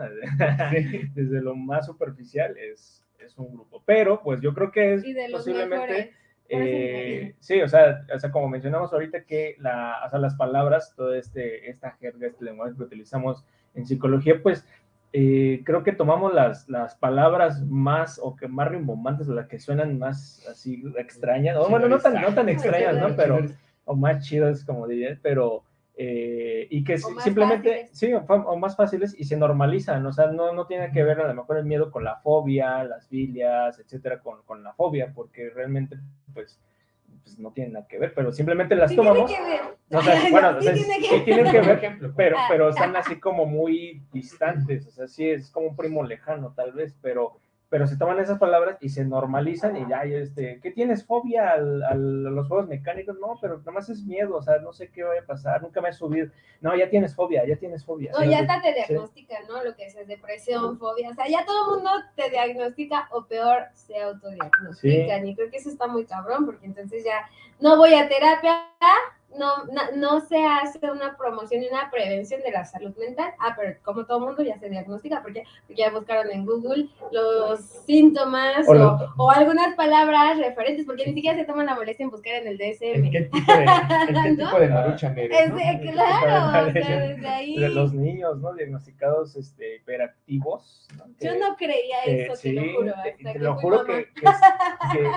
desde lo más superficial es, es un grupo, pero pues yo creo que es posiblemente eh, sí, o sea, o sea, como mencionamos ahorita que la, o sea, las palabras, toda este, esta jerga, este lenguaje que utilizamos en psicología, pues eh, creo que tomamos las, las palabras más o que más rimbombantes, las que suenan más así extrañas, o bueno, no tan, no tan extrañas, ¿no? Pero, o más chidas, como diría, pero, eh, y que simplemente, sí, o, más fáciles y se normalizan, o sea, no, no tiene que ver a lo mejor el miedo con la fobia, las filias, etcétera, con, con la fobia, porque realmente, pues, pues no tienen nada que ver, pero simplemente las tomamos. No, bueno, sí, tienen que ver, pero, ah. pero están así como muy distantes, o sea, sí es como un primo lejano tal vez, pero pero se toman esas palabras y se normalizan y ya, este, ¿qué tienes fobia al, a los juegos mecánicos? No, pero nada más es miedo, o sea, no sé qué va a pasar, nunca me he subido. No, ya tienes fobia, ya tienes fobia. No, ya hasta te diagnostican, ¿no? Lo que es depresión, fobia, o sea, ya todo el mundo te diagnostica o peor se autodiagnostican y creo que eso está muy cabrón porque entonces ya no voy a terapia, no, no, se hace una promoción y una prevención de la salud mental. Ah, pero como todo mundo ya se diagnostica, porque, ya buscaron en Google los síntomas o, algunas palabras referentes, porque ni siquiera se toman la molestia en buscar en el DSM. ¿Qué tipo de, qué tipo de marucha Claro, desde ahí. De los niños, ¿no? Diagnosticados este, hiperactivos. Yo no creía eso, te lo juro. te lo juro que,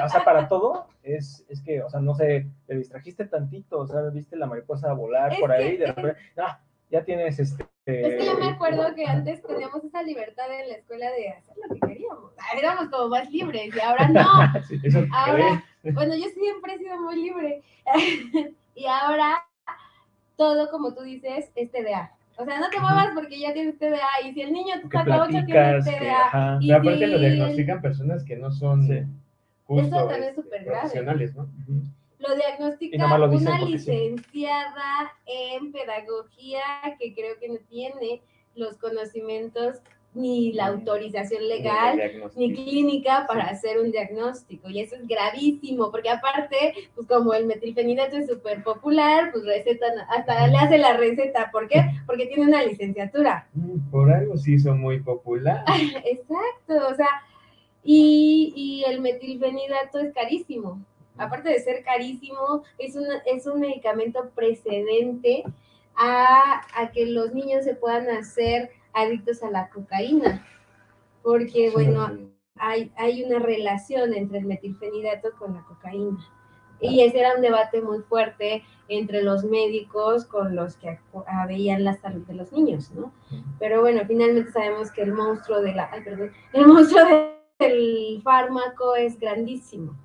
o sea, para todo es, es que, o sea, no sé, te distrajiste tantito, o sea, viste la mariposa volar por ahí, de repente, ah, ya tienes este... Es que yo me acuerdo que antes teníamos esa libertad en la escuela de hacer lo que queríamos, éramos como más libres y ahora no. ahora, bueno, yo siempre he sido muy libre y ahora todo, como tú dices, es TDA. O sea, no te muevas porque ya tienes TDA y si el niño te saca 8 tiene TDA. y aparte lo diagnostican personas que no son... Eso también es súper grave. ¿no? Lo diagnostica una licenciada en pedagogía que creo que no tiene los conocimientos ni la autorización legal ni clínica para hacer un diagnóstico. Y eso es gravísimo porque aparte pues como el metilfenidato es súper popular pues recetan hasta le hace la receta. ¿por qué? porque tiene una licenciatura. Mm, por algo sí hizo muy popular exacto o sea y, y el metilfenidato es carísimo. Aparte de ser carísimo, es, es un medicamento precedente a, que los niños se puedan hacer adictos a la cocaína, porque bueno, hay, hay una relación entre el metilfenidato con la cocaína. Y ese era un debate muy fuerte entre los médicos con los que veían la salud de los niños, ¿no? Pero bueno, finalmente sabemos que el monstruo de la, perdón, el monstruo del fármaco es grandísimo.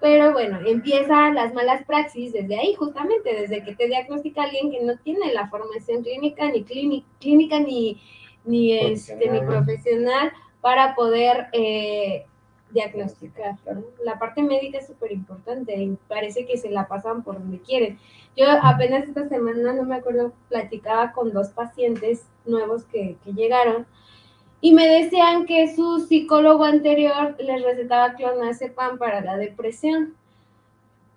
Pero bueno, empiezan las malas praxis desde ahí, justamente, desde que te diagnostica alguien que no tiene la formación clínica, ni clínica, ni, ni, este, ni profesional para poder eh, diagnosticar. La parte médica es súper importante y parece que se la pasan por donde quieren. Yo apenas esta semana, no me acuerdo, platicaba con dos pacientes nuevos que, que llegaron y me decían que su psicólogo anterior les recetaba clonazepam para la depresión.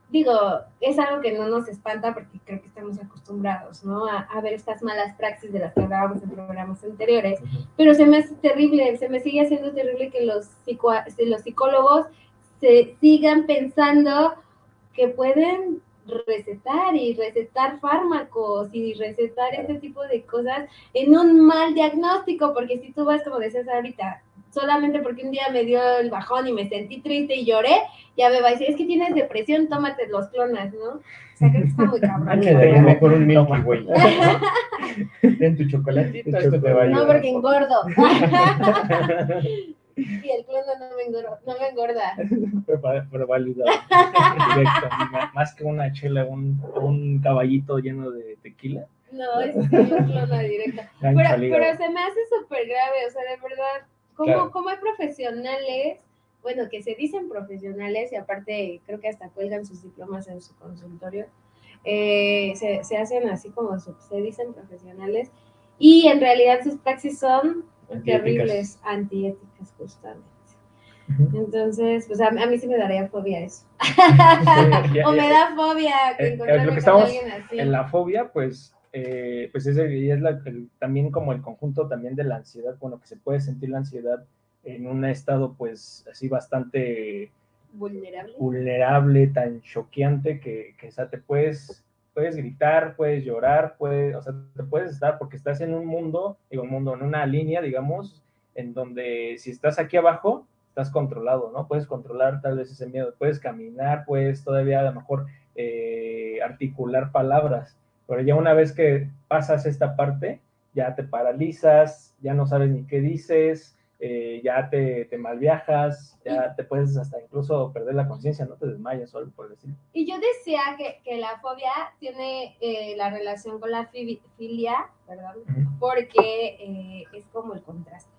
Digo, es algo que no nos espanta porque creo que estamos acostumbrados, ¿no? A, ver estas malas praxis de las que hablábamos en programas anteriores, pero se me hace terrible, se me sigue haciendo terrible que los, los psicólogos se sigan pensando que pueden recetar y recetar fármacos y recetar ese tipo de cosas en un mal diagnóstico, porque si tú vas, como decías ahorita, solamente porque un día me dio el bajón y me sentí triste y lloré, ya me va a decir, es que tienes depresión, tómate los clonas, ¿no? O sea, creo que está muy cabrón. Te mejor un Milky Way. En tu chocolatito, esto te va a ayudar. No, porque engordo. Y el clon no me engorda. No me engorda. pero, válido. Más que una chela, un, un caballito lleno de tequila. No, es que es clona directa. Pero, pero, se me hace súper grave, o sea, de verdad, ¿cómo, ¿cómo hay profesionales, bueno, que se dicen profesionales y aparte creo que hasta cuelgan sus diplomas en su consultorio, eh, se, se, hacen así como se dicen profesionales y en realidad sus praxis son terribles antiéticas, justamente. Entonces, pues a, mí sí me daría fobia eso. o me da fobia que eh, lo que estamos En la fobia, pues, eh, pues es, es la, también como el conjunto también de la ansiedad, bueno, que se puede sentir la ansiedad en un estado, pues, así bastante vulnerable, vulnerable tan choqueante que, que o sea, te puedes, puedes gritar, puedes llorar, puedes, o sea, te puedes estar porque estás en un mundo, digo, un mundo, en una línea, digamos, en donde si estás aquí abajo, estás controlado, ¿no? Puedes controlar tal vez ese miedo, puedes caminar, puedes todavía a lo mejor eh, articular palabras, pero ya una vez que pasas esta parte, ya te paralizas, ya no sabes ni qué dices, eh, ya te, te malviajas, ya te puedes hasta incluso perder la conciencia, no te desmayas solo por decir. Y yo decía que, que la fobia tiene eh, la relación con la filia, ¿verdad? Porque eh, es como el contraste.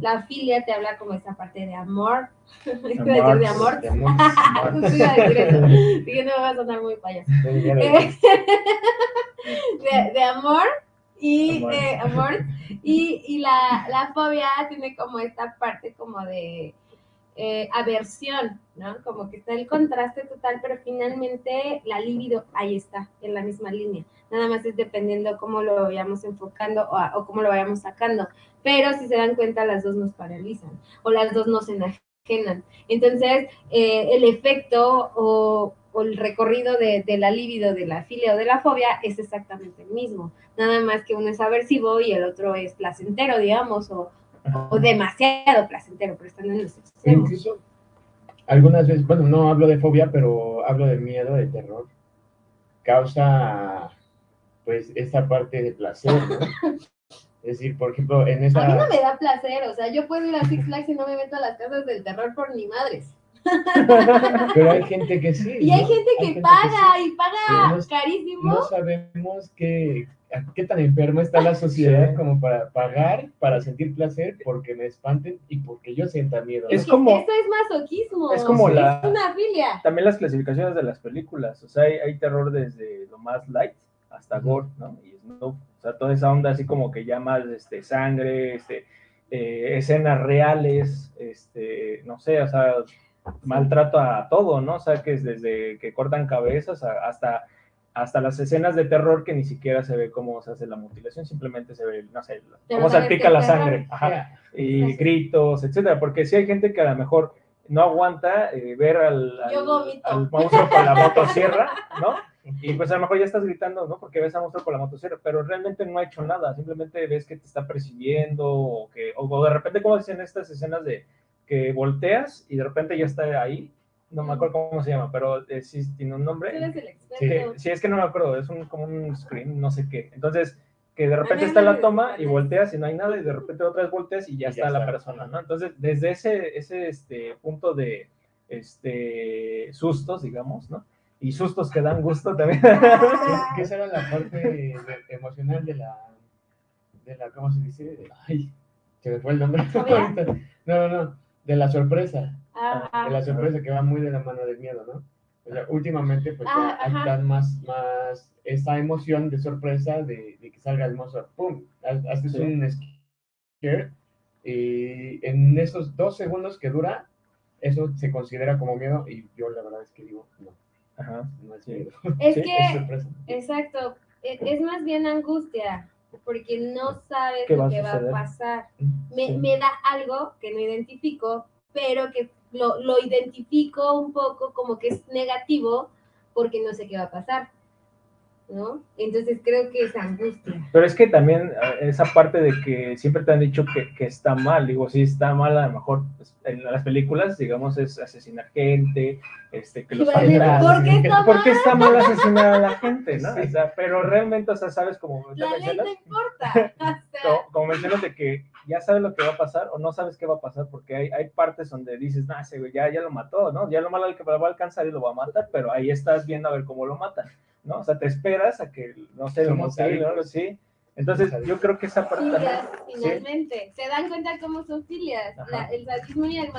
La filia te habla como esa parte de amor. Amor. de amor. De amor. no me va a sonar muy payaso. de, de amor y amor, eh, amor y, y la, la, fobia tiene como esta parte como de eh, aversión, ¿no? Como que está el contraste total, pero finalmente la libido ahí está, en la misma línea. Nada más es dependiendo cómo lo vayamos enfocando o, o cómo lo vayamos sacando. Pero si se dan cuenta, las dos nos paralizan o las dos nos enajenan. Entonces, eh, el efecto o o el recorrido de, de, la libido, de la filia o de la fobia es exactamente el mismo. Nada más que uno es aversivo y el otro es placentero, digamos, o, o demasiado placentero, pero están en los extremos. Incluso, algunas veces, bueno, no hablo de fobia, pero hablo de miedo, de terror. Causa, pues, esta parte de placer, ¿no? Es decir, por ejemplo, en esa... A mí no me da placer, o sea, yo puedo ir a Six Flags y no me meto a las casas del terror por ni madres. Pero hay gente que sí. Y hay gente que paga y paga carísimo. No sabemos qué, qué tan enferma está la sociedad como para pagar, para sentir placer, porque me espanten y porque yo sienta miedo. Es como, esto es masoquismo. Es como la, es una filia. También las clasificaciones de las películas. O sea, hay, hay terror desde lo más light hasta gore, ¿no? Y no, o sea, toda esa onda así como que ya más este, sangre, este, eh, escenas reales, este, no sé, o sea, maltrato a todo, ¿no? O sea, que es desde que cortan cabezas hasta, hasta las escenas de terror que ni siquiera se ve cómo se hace la mutilación, simplemente se ve, no sé, cómo salpica la sangre, Ajá, y gritos, etcétera, porque si hay gente que a lo mejor no aguanta eh, ver al, al, monstruo con la motosierra, ¿no? Y pues a lo mejor ya estás gritando, ¿no? Porque ves a monstruo con la motosierra, pero realmente no ha hecho nada, simplemente ves que te está persiguiendo o que, o de repente como dicen estas escenas de, que volteas y de repente ya está ahí. No me acuerdo cómo se llama, pero eh, sí tiene un nombre. Sí, sí, es que no me acuerdo, es un, como un screen, no sé qué. Entonces, que de repente está la toma y volteas y no hay nada y de repente otra vez volteas y ya, está, la persona, ¿no? Entonces, desde ese, ese este, punto de este, sustos, digamos, ¿no? Y sustos que dan gusto también. que esa era la parte emocional de la, de la, ¿cómo se dice? ay, se me fue el nombre. no, no, no de la sorpresa. De la sorpresa que va muy de la mano del miedo, ¿no? O sea, últimamente, pues ah, hay más, más esa emoción de sorpresa de, de que salga el monstruo, ¡pum! Haces un scare y en esos dos segundos que dura, eso se considera como miedo y yo la verdad es que digo, no. Ajá. No es miedo. Es que, exacto, e, es más bien angustia porque no sabes lo que va a pasar. Me, me, da algo que no identifico, pero que lo, lo identifico un poco como que es negativo porque no sé qué va a pasar. ¿No? Entonces creo que es angustia. Pero es que también eh, esa parte de que siempre te han dicho que, que está mal, digo, sí está mal, a lo mejor pues, en las películas, digamos, es asesinar gente, este, que los ¿Por, qué está, ¿Por qué está mal asesinar a la gente, no? O sea, pero realmente, o sea, sabes como... La ley no importa. como, como mencionas de que ya sabes lo que va a pasar o no sabes qué va a pasar, porque hay, hay partes donde dices, nah, ese güey ya, ya lo mató, ¿no? Ya lo malo al que va a alcanzar y lo va a matar, pero ahí estás viendo a ver cómo lo matan. ¿No? O sea, te esperas a que, no sé, lo motive, ¿no? Sí. Entonces, yo creo que esa parte filias, finalmente. ¿Se dan cuenta cómo son filias? el sadismo y el,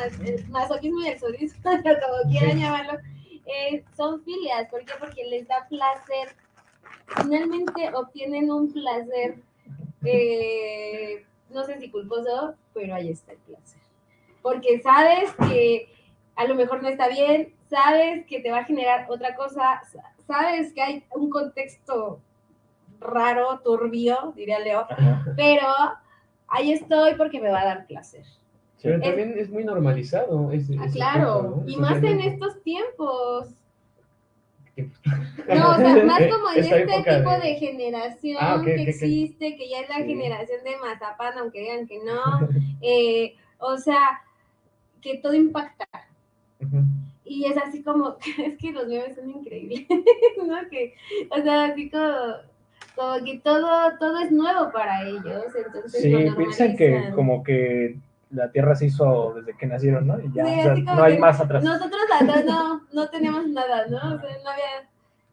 masoquismo y el sodismo, como quieran llamarlo, eh, son filias. ¿Por qué? Porque les da placer. Finalmente obtienen un placer, eh, no sé si culposo, pero ahí está el placer. Porque sabes que a lo mejor no está bien, sabes que te va a generar otra cosa, sabes que hay un contexto raro, turbio, diría Leo, pero ahí estoy porque me va a dar placer. Pero también es, muy normalizado. Ese, ah, claro, y más en estos tiempos. No, o sea, más como en este tipo de, generación ah, que existe, que ya es la generación de Mazapán, aunque digan que no. Eh, o sea, que todo impacta. Y es así como, es que los memes son increíbles, ¿no? Que, o sea, así como, que todo, todo es nuevo para ellos. Entonces sí, piensan que como que la Tierra se hizo desde que nacieron, ¿no? Y ya, no hay más atrás. Nosotros atrás no, no teníamos nada, ¿no? O sea, no había...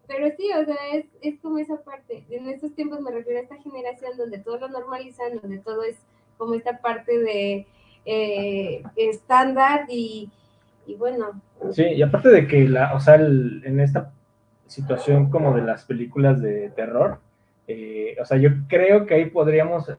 Pero sí, o sea, es, es como esa parte. En estos tiempos me refiero a esta generación donde todo lo normalizan, donde todo es como esta parte de eh, estándar y, y, bueno. Sí, y aparte de que, la, o sea, en esta situación como de las películas de terror, eh, o sea, yo creo que ahí podríamos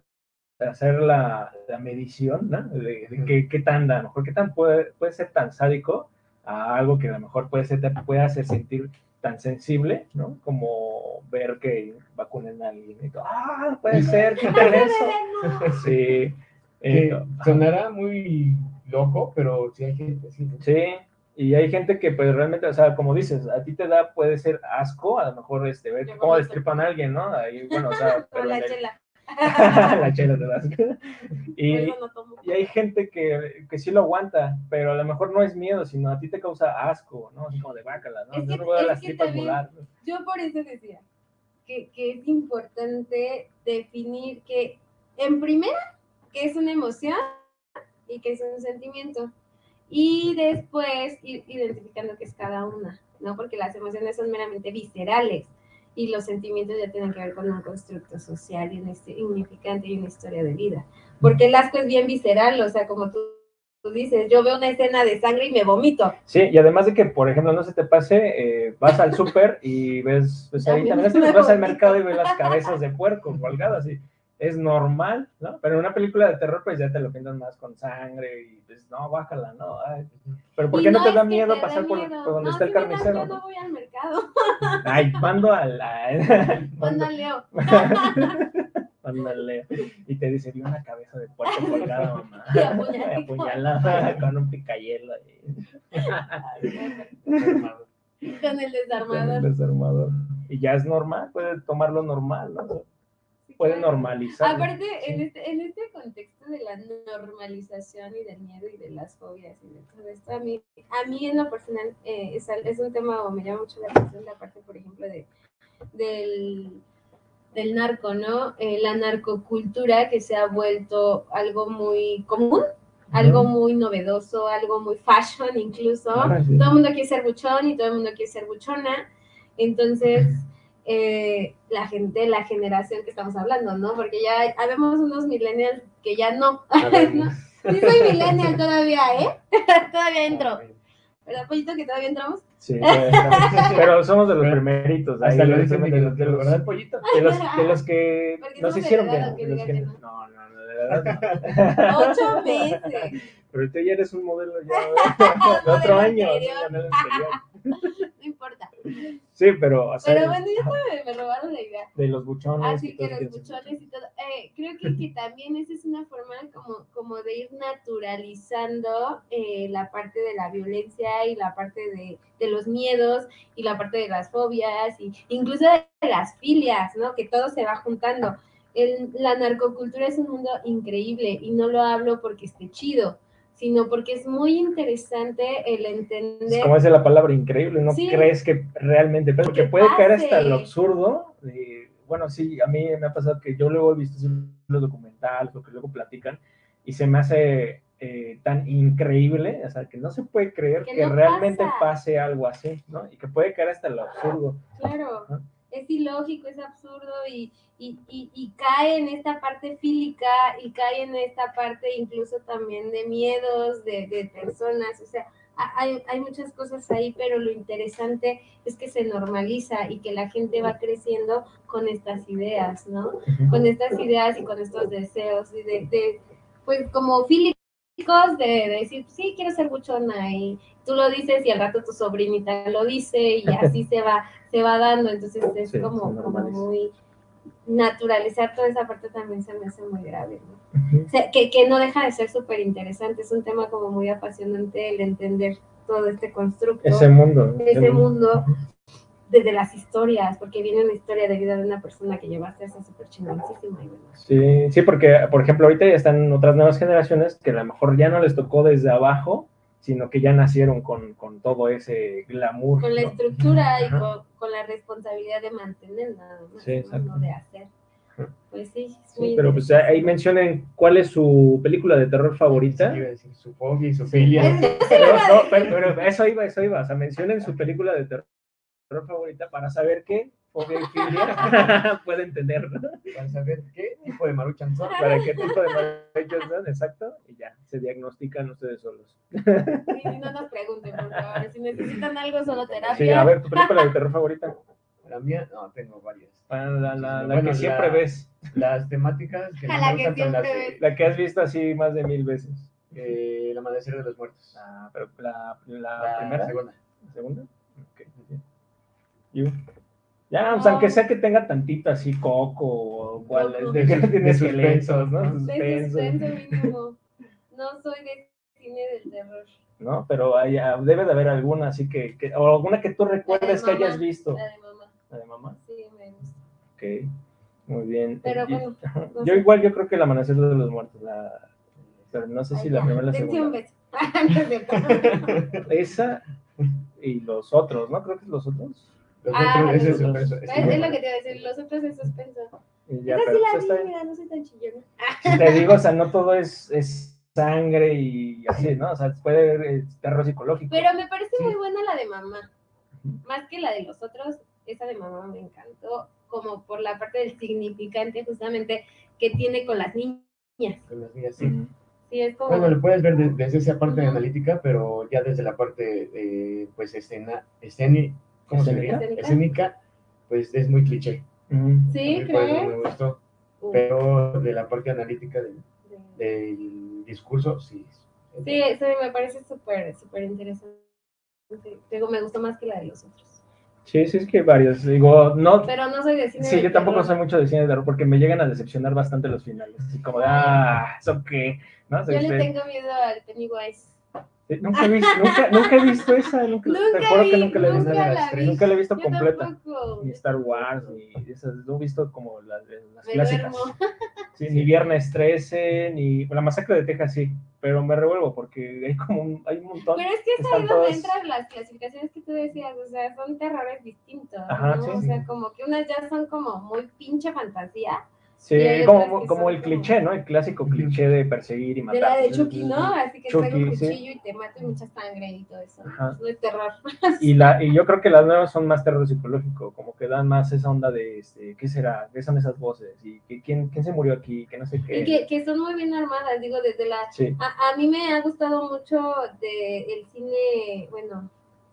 hacer la, la medición, ¿no? De, qué, qué, tan, a lo mejor, qué tan puede, puede ser tan sádico a algo que a lo mejor puede, ser, te puede hacer sentir tan sensible, ¿no? Como ver que vacunen a alguien y todo, ah, puede ser, ¿qué tal eso? sí. Eh, sonará muy loco, pero sí hay gente, sí. Sí, y hay gente que pues realmente, o sea, como dices, a ti te da, puede ser asco, a lo mejor este, ver cómo destripan a alguien, ¿no? Ahí, bueno, o sea, pero la chela. la chela te das. Y, y hay gente que, que sí lo aguanta, pero a lo mejor no es miedo, sino a ti te causa asco, ¿no? Así como de bácala, ¿no? Es que, las tripas volar. Yo por eso decía que, que es importante definir que, en primera, que es una emoción y que es un sentimiento. Y después ir identificando qué es cada una, ¿no? Porque las emociones son meramente viscerales y los sentimientos ya tienen que ver con un constructo social y un significante y una historia de vida. Porque el asco es bien visceral, o sea, como tú, tú dices, yo veo una escena de sangre y me vomito. Sí, y además de que, por ejemplo, no se te pase, eh, vas al súper y ves, pues ahí también vas al mercado y ves las cabezas de puerco colgadas y es normal, ¿no? Pero en una película de terror, pues ya te lo pintan más con sangre y pues no, bájala, ¿no? pero ¿por qué no, te da miedo pasar por, donde está el carnicero? Yo no voy al mercado. Ay, mando a la. Mando a Leo. Mando a Leo. Y te dice, vi una cabeza de puerco colgada, mamá. Y apuñalada con un picayelo. con el desarmador. Con el desarmador. Y ya es normal, puede tomarlo normal, ¿no? Puede normalizar. Aparte, en este, en este contexto de la normalización y del miedo y de las fobias y de todo esto, a mí, a mí en lo personal eh, es, es, un tema o me llama mucho la atención la parte, por ejemplo, de, del, del narco, ¿no? Eh, la narcocultura que se ha vuelto algo muy común, algo muy novedoso, algo muy fashion incluso. Todo el mundo quiere ser buchón y todo el mundo quiere ser buchona. Entonces eh, la gente, la generación que estamos hablando, ¿no? Porque ya habemos unos millennials que ya no. ¿no? Sí soy millennial todavía, ¿eh? todavía entro. ¿Verdad, Pollito, que todavía entramos? Sí, pero somos de los primeritos. Hasta lo dicen de, los, de, los, Pollito? De los, de los que nos hicieron bien. no. no, no, de verdad no. Ocho meses. Pero tú ya eres un modelo ya de otro año. no importa. Sí, pero. pero bueno, ya me, robaron la idea. De los buchones. Así que los buchones y todo. Eh, creo que, que, también esa es una forma como, como de ir naturalizando eh, la parte de la violencia y la parte de, de, los miedos y la parte de las fobias y incluso de las filias, ¿no? Que todo se va juntando. El, la narcocultura es un mundo increíble y no lo hablo porque esté chido sino porque es muy interesante el entender. como dice la palabra increíble, no crees que realmente, porque puede caer hasta lo absurdo. bueno, sí, a mí me ha pasado que yo luego he visto los documentales, lo que luego platican, y se me hace eh, tan increíble, o sea, que no se puede creer que, realmente pase algo así, ¿no? Y que puede caer hasta lo absurdo. Claro es ilógico, es absurdo y, y, y, cae en esta parte fílica y cae en esta parte incluso también de miedos de, de personas, o sea, hay, hay, muchas cosas ahí, pero lo interesante es que se normaliza y que la gente va creciendo con estas ideas, ¿no? Con estas ideas y con estos deseos y de, de pues como fílicos de, decir, sí, quiero ser buchona y tú lo dices y al rato tu sobrinita lo dice y así se va se va dando, entonces es como, muy, naturalizar toda esa parte también se me hace muy grave, ¿no? O sea, que, que no deja de ser súper interesante, es un tema como muy apasionante el entender todo este constructo, Ese mundo. ese mundo desde las historias, porque viene una historia de vida de una persona que lleva a hacerse súper chingoncísima. Sí, sí, porque, por ejemplo, ahorita ya están otras nuevas generaciones que a lo mejor ya no les tocó desde abajo, sino que ya nacieron con, con todo ese glamour. Con la ¿no? estructura y Ajá. con, con la responsabilidad de mantener nada más, Sí, ¿no? de hacer. Pues sí, es Sí, pero pues ahí mencionen cuál es su película de terror favorita. Iba a decir su fobia y su filia. Pero, no, pero, pero eso iba, eso iba. O sea, mencionen su película de terror favorita para saber qué tener, ¿no? Para saber qué tipo de maruchan son. Para qué tipo de malhechos son, exacto, y ya, se diagnostican ustedes solos. Sí, no nos pregunten, por favor. Si necesitan algo, solo terapia. Sí, a ver, tu película de terror favorita. La mía, no, tengo varias. Ah, La, la- la Bueno, que siempre la- ves, Las temáticas que no la me que siempre de ves. la que has visto así más de mil veces. eh, El amanecer de los muertos. Ah, pero la, la, La primera, segunda. ¿La segunda. Ok, ok. You. Ya, o sea, aunque sea que tenga tantito así coco o cuál, Coco. de que no tiene De esqueletos, ¿no? suspenso, De Suspenso. suspenso mínimo. No soy de cine del terror. ¿no? Pero hay- ah, debe de haber alguna así que, que- o alguna que tú recuerdes que hayas visto. La de mamá. La de mamá. Sí, me gusta. Ok, muy bien. Pero Y- bueno, no yo sé. igual yo creo que el amanecer de los muertos, la, pero no sé si la ya, primera o la un segunda. beso. Cierto. Esa y los otros, ¿no? Creo que es los otros. Los Ah, es lo que te iba a decir. Los otros es suspenso. Ya, pero sí la está vi, mira, no soy tan chillona. Si te digo, o sea, no todo es, es sangre y así, ¿no? O sea, puede haber eh, terror psicológico. Pero me parece Sí. muy buena la de mamá. Más que la de los otros, esa de mamá me encantó. Como por la parte del significante justamente que tiene con las niñas. Con las niñas, sí. Ujú. Sí, es como... Bueno, lo puedes ver de- desde esa parte analítica, pero ya desde la parte, eh, pues, escena, esceni, ¿cómo se ¿Escénica? diría? Escénica. Escénica, pues es muy cliché. Sí, ¿crees? me gustó. Uh, Pero de la parte analítica del, de- del discurso, sí. Sí, eso me parece súper, súper interesante. Digo, me gustó más que la de los otros. Sí, sí, es que varios. Digo, no. Pero no soy de cine Sí, de yo tampoco terror. soy mucho de cine de terror porque me llegan a decepcionar bastante los finales. Así como de, ah, ¿eso qué? ¿No? Yo le Este, tengo miedo al Pennywise. Sí, nunca, he visto, nunca, nunca he visto esa. Nunca, te Nunca vi, que nunca la he nunca visto. la vi. Nunca la he visto Yo completa. tampoco. Ni Star Wars, ni esas. No he visto como las, clásicas. Sí, ni Viernes 13, ni la masacre de Texas, sí. Pero me revuelvo porque hay como un, hay un montón. Pero es que es ahí donde entran las clasificaciones que tú decías, o sea, son terrores distintos, Ajá, ¿no? sí, o sea, como que unas ya son como muy pinche fantasía, Sí, como, como el como- cliché, ¿no? El clásico cliché de perseguir y de matar. la de Chucky, ¿no? Así que traigo un Chucky, sí. cuchillo y te mato y mucha sangre y todo eso, Ajá. no es terror. Y, la, y yo creo que las nuevas son más terror psicológico, como que dan más esa onda de, este, ¿qué será? ¿Qué son esas voces? ¿Y que, quién, quién se murió aquí? Que no sé qué. Y que, que son muy bien armadas, digo, desde la... Sí, A, a mí me ha gustado mucho de el cine, bueno,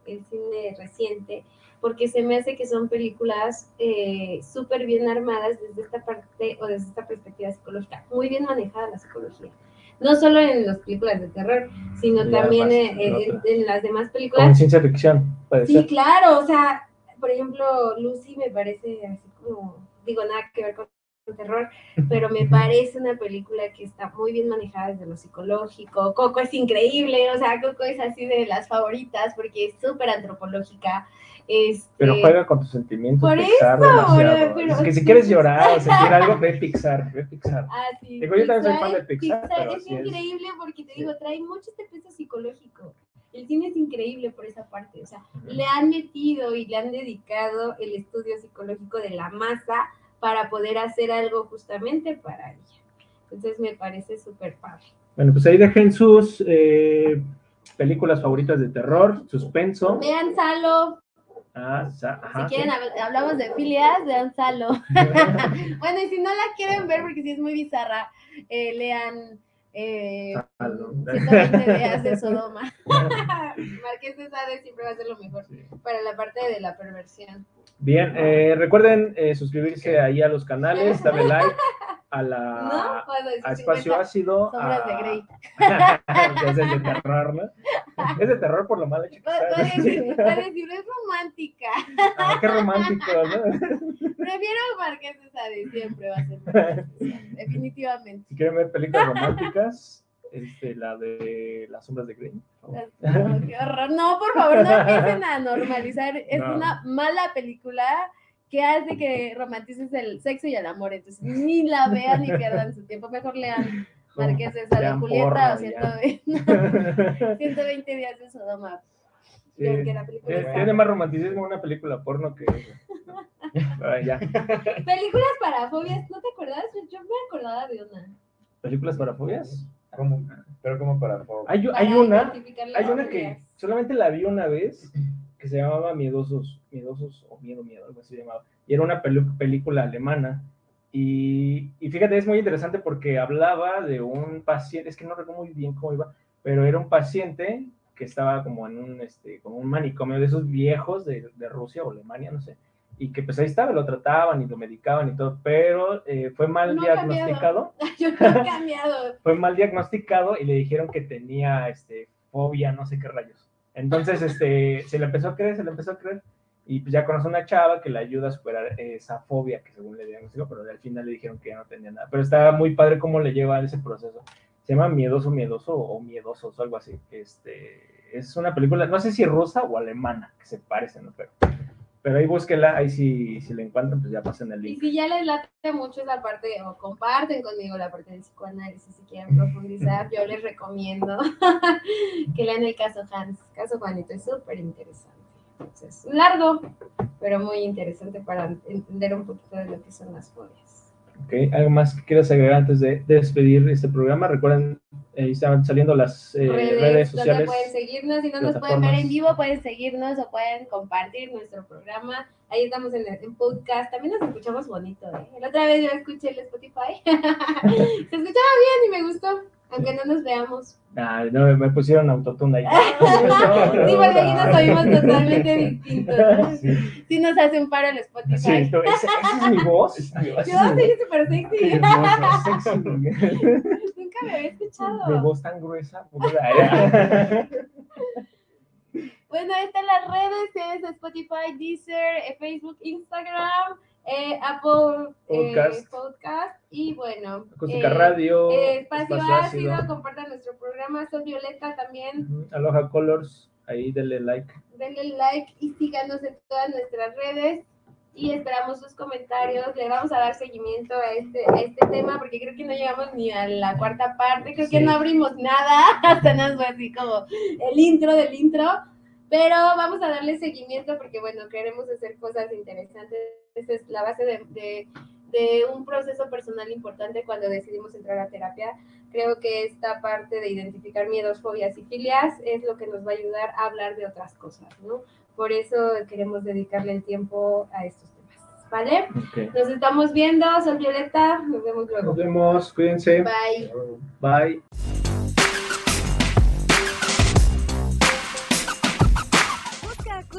el cine reciente, porque se me hace que son películas eh, súper bien armadas desde esta parte o desde esta perspectiva psicológica, muy bien manejada la psicología. No solo en las películas de terror, sino Y también además en en, otras. en las demás como en películas. ciencia ficción, puede Sí, ser. claro, o sea, por ejemplo, Lucy me parece así como, digo, nada que ver con terror, pero me parece una película que está muy bien manejada desde lo psicológico. Coco es increíble, o sea, Coco es así de las favoritas porque es súper antropológica. Este, Pero juega con tus sentimientos Por Pixar eso, demasiado. pero- es que si quieres llorar o sentir algo, ve Pixar, ve Pixar. Ah, sí, Digo, yo también soy fan de Pixar, pero es increíble porque te digo, trae mucho este peso psicológico. El cine es increíble por esa parte, o sea, le han metido y le han dedicado el estudio psicológico de la masa para poder hacer algo justamente para ella. Entonces me parece súper padre. Bueno, pues ahí dejen sus eh, películas favoritas de terror, suspenso. Vean Salo, Ah, sa- ajá, si quieren sí. hab- hablamos de filias, vean Salo. bueno, y si no la quieren ver porque si es muy bizarra, eh, lean eh. 120 días de Sodoma. Marqués de Sade siempre va a ser lo mejor Sí. para la parte de la perversión. Bien, eh, recuerden eh, suscribirse ahí a los canales, darle like a la a Espacio 50 Ácido. Sombras a- de Grey. es de terror, ¿no? Es de terror por lo mal hecho que decir, es romántica. Ah, qué romántico, ¿no? Prefiero Marqués de Sade, siempre va a ser Marqués definitivamente. Si quieren ver películas románticas, este, la de Las sombras de Grey. No, qué horror. No, por favor, no empiecen a normalizar. Es No. una mala película que hace que romantices el sexo y el amor. Entonces, ni la vean ni pierdan su tiempo. Mejor lean Marqués de Vean Julieta o y 120, 120 días de Sodoma. Sí. Tiene más romanticismo una película porno que. Ya. Películas para fobias, ¿no te acuerdas? Yo me acordaba de una. ¿Películas para fobias? ¿Cómo? Pero como para poco. Hay, hay una, hay una que fobias. solamente la vi una vez que se llamaba Miedosos, Miedosos o Miedo, Miedo, algo así se llamaba. Y era una película alemana. Y, y fíjate, es muy interesante porque hablaba de un paciente, es que no recuerdo muy bien cómo iba, pero era un paciente que estaba como en un, este, como un manicomio de esos viejos de, de Rusia o Alemania, no sé, y que pues ahí estaba, lo trataban y lo medicaban y todo, pero eh, fue mal No diagnosticado Yo no he cambiado. fue mal diagnosticado y le dijeron que tenía este, fobia, no sé qué rayos. Entonces, este, se le empezó a creer, se le empezó a creer. Y pues ya conoce una chava que le ayuda a superar esa fobia que según le diagnosticó, pero al final le dijeron que ya no tenía nada. Pero está muy padre cómo le lleva ese proceso. Se llama Miedoso, Miedoso o Miedosos o algo así. Este, es una película, no sé si rusa o alemana, que se parecen, ¿no? Pero, pero ahí búsquela, ahí si, si la encuentran, pues ya pasen el Y link. si ya les late mucho esa parte, o comparten conmigo la parte del psicoanálisis, si quieren profundizar, yo les recomiendo que lean el caso Hans. Caso Juanito es súper interesante. Es largo, pero muy interesante para entender un poquito de lo que son las fobias. Ok, ¿Algo más que quieras agregar antes de, de despedir este programa? Recuerden, ahí están saliendo las eh, redes, redes, donde sociales. pueden seguirnos, si no nos pueden ver en vivo, pueden seguirnos o pueden compartir nuestro programa. Ahí estamos en, en podcast, también nos escuchamos bonito. ¿eh? La otra vez yo escuché el Spotify, se escuchaba bien y me gustó, aunque no nos veamos. Ah, no, me pusieron autotune ahí. Sí, porque aquí nos oímos totalmente distintos. ¿no? Sí, Sí nos hace un paro el Spotify. sí, ¿esa, esa es mi voz? Yo soy súper Qué sexy. hermosa, sexy. Nunca me había Mi escuchado. voz tan gruesa. Bueno, ahí están las redes, es Spotify, Deezer, eh, Facebook, Instagram, eh, Apple eh, Podcast. y bueno. Acústica eh, Radio. eh, espacio, Espacio ácido, Ácido. compartan nuestro programa, Sol Violeta también, Ujú, Aloha Colors, ahí denle like. denle like y síganos en todas nuestras redes y esperamos sus comentarios, le vamos a dar seguimiento a este, a este tema porque creo que no llegamos ni a la cuarta parte, creo que no abrimos nada, hasta nos fue así como el intro del intro, pero vamos a darle seguimiento porque bueno, queremos hacer cosas interesantes, esa es la base de, de- de un proceso personal importante cuando decidimos entrar a terapia. Creo que esta parte de identificar miedos, fobias y filias es lo que nos va a ayudar a hablar de otras cosas, ¿no? Por eso queremos dedicarle el tiempo a estos temas, ¿vale? Ok. Nos estamos viendo, Sol Violeta, nos vemos luego. Nos vemos, cuídense. Bye. Bye.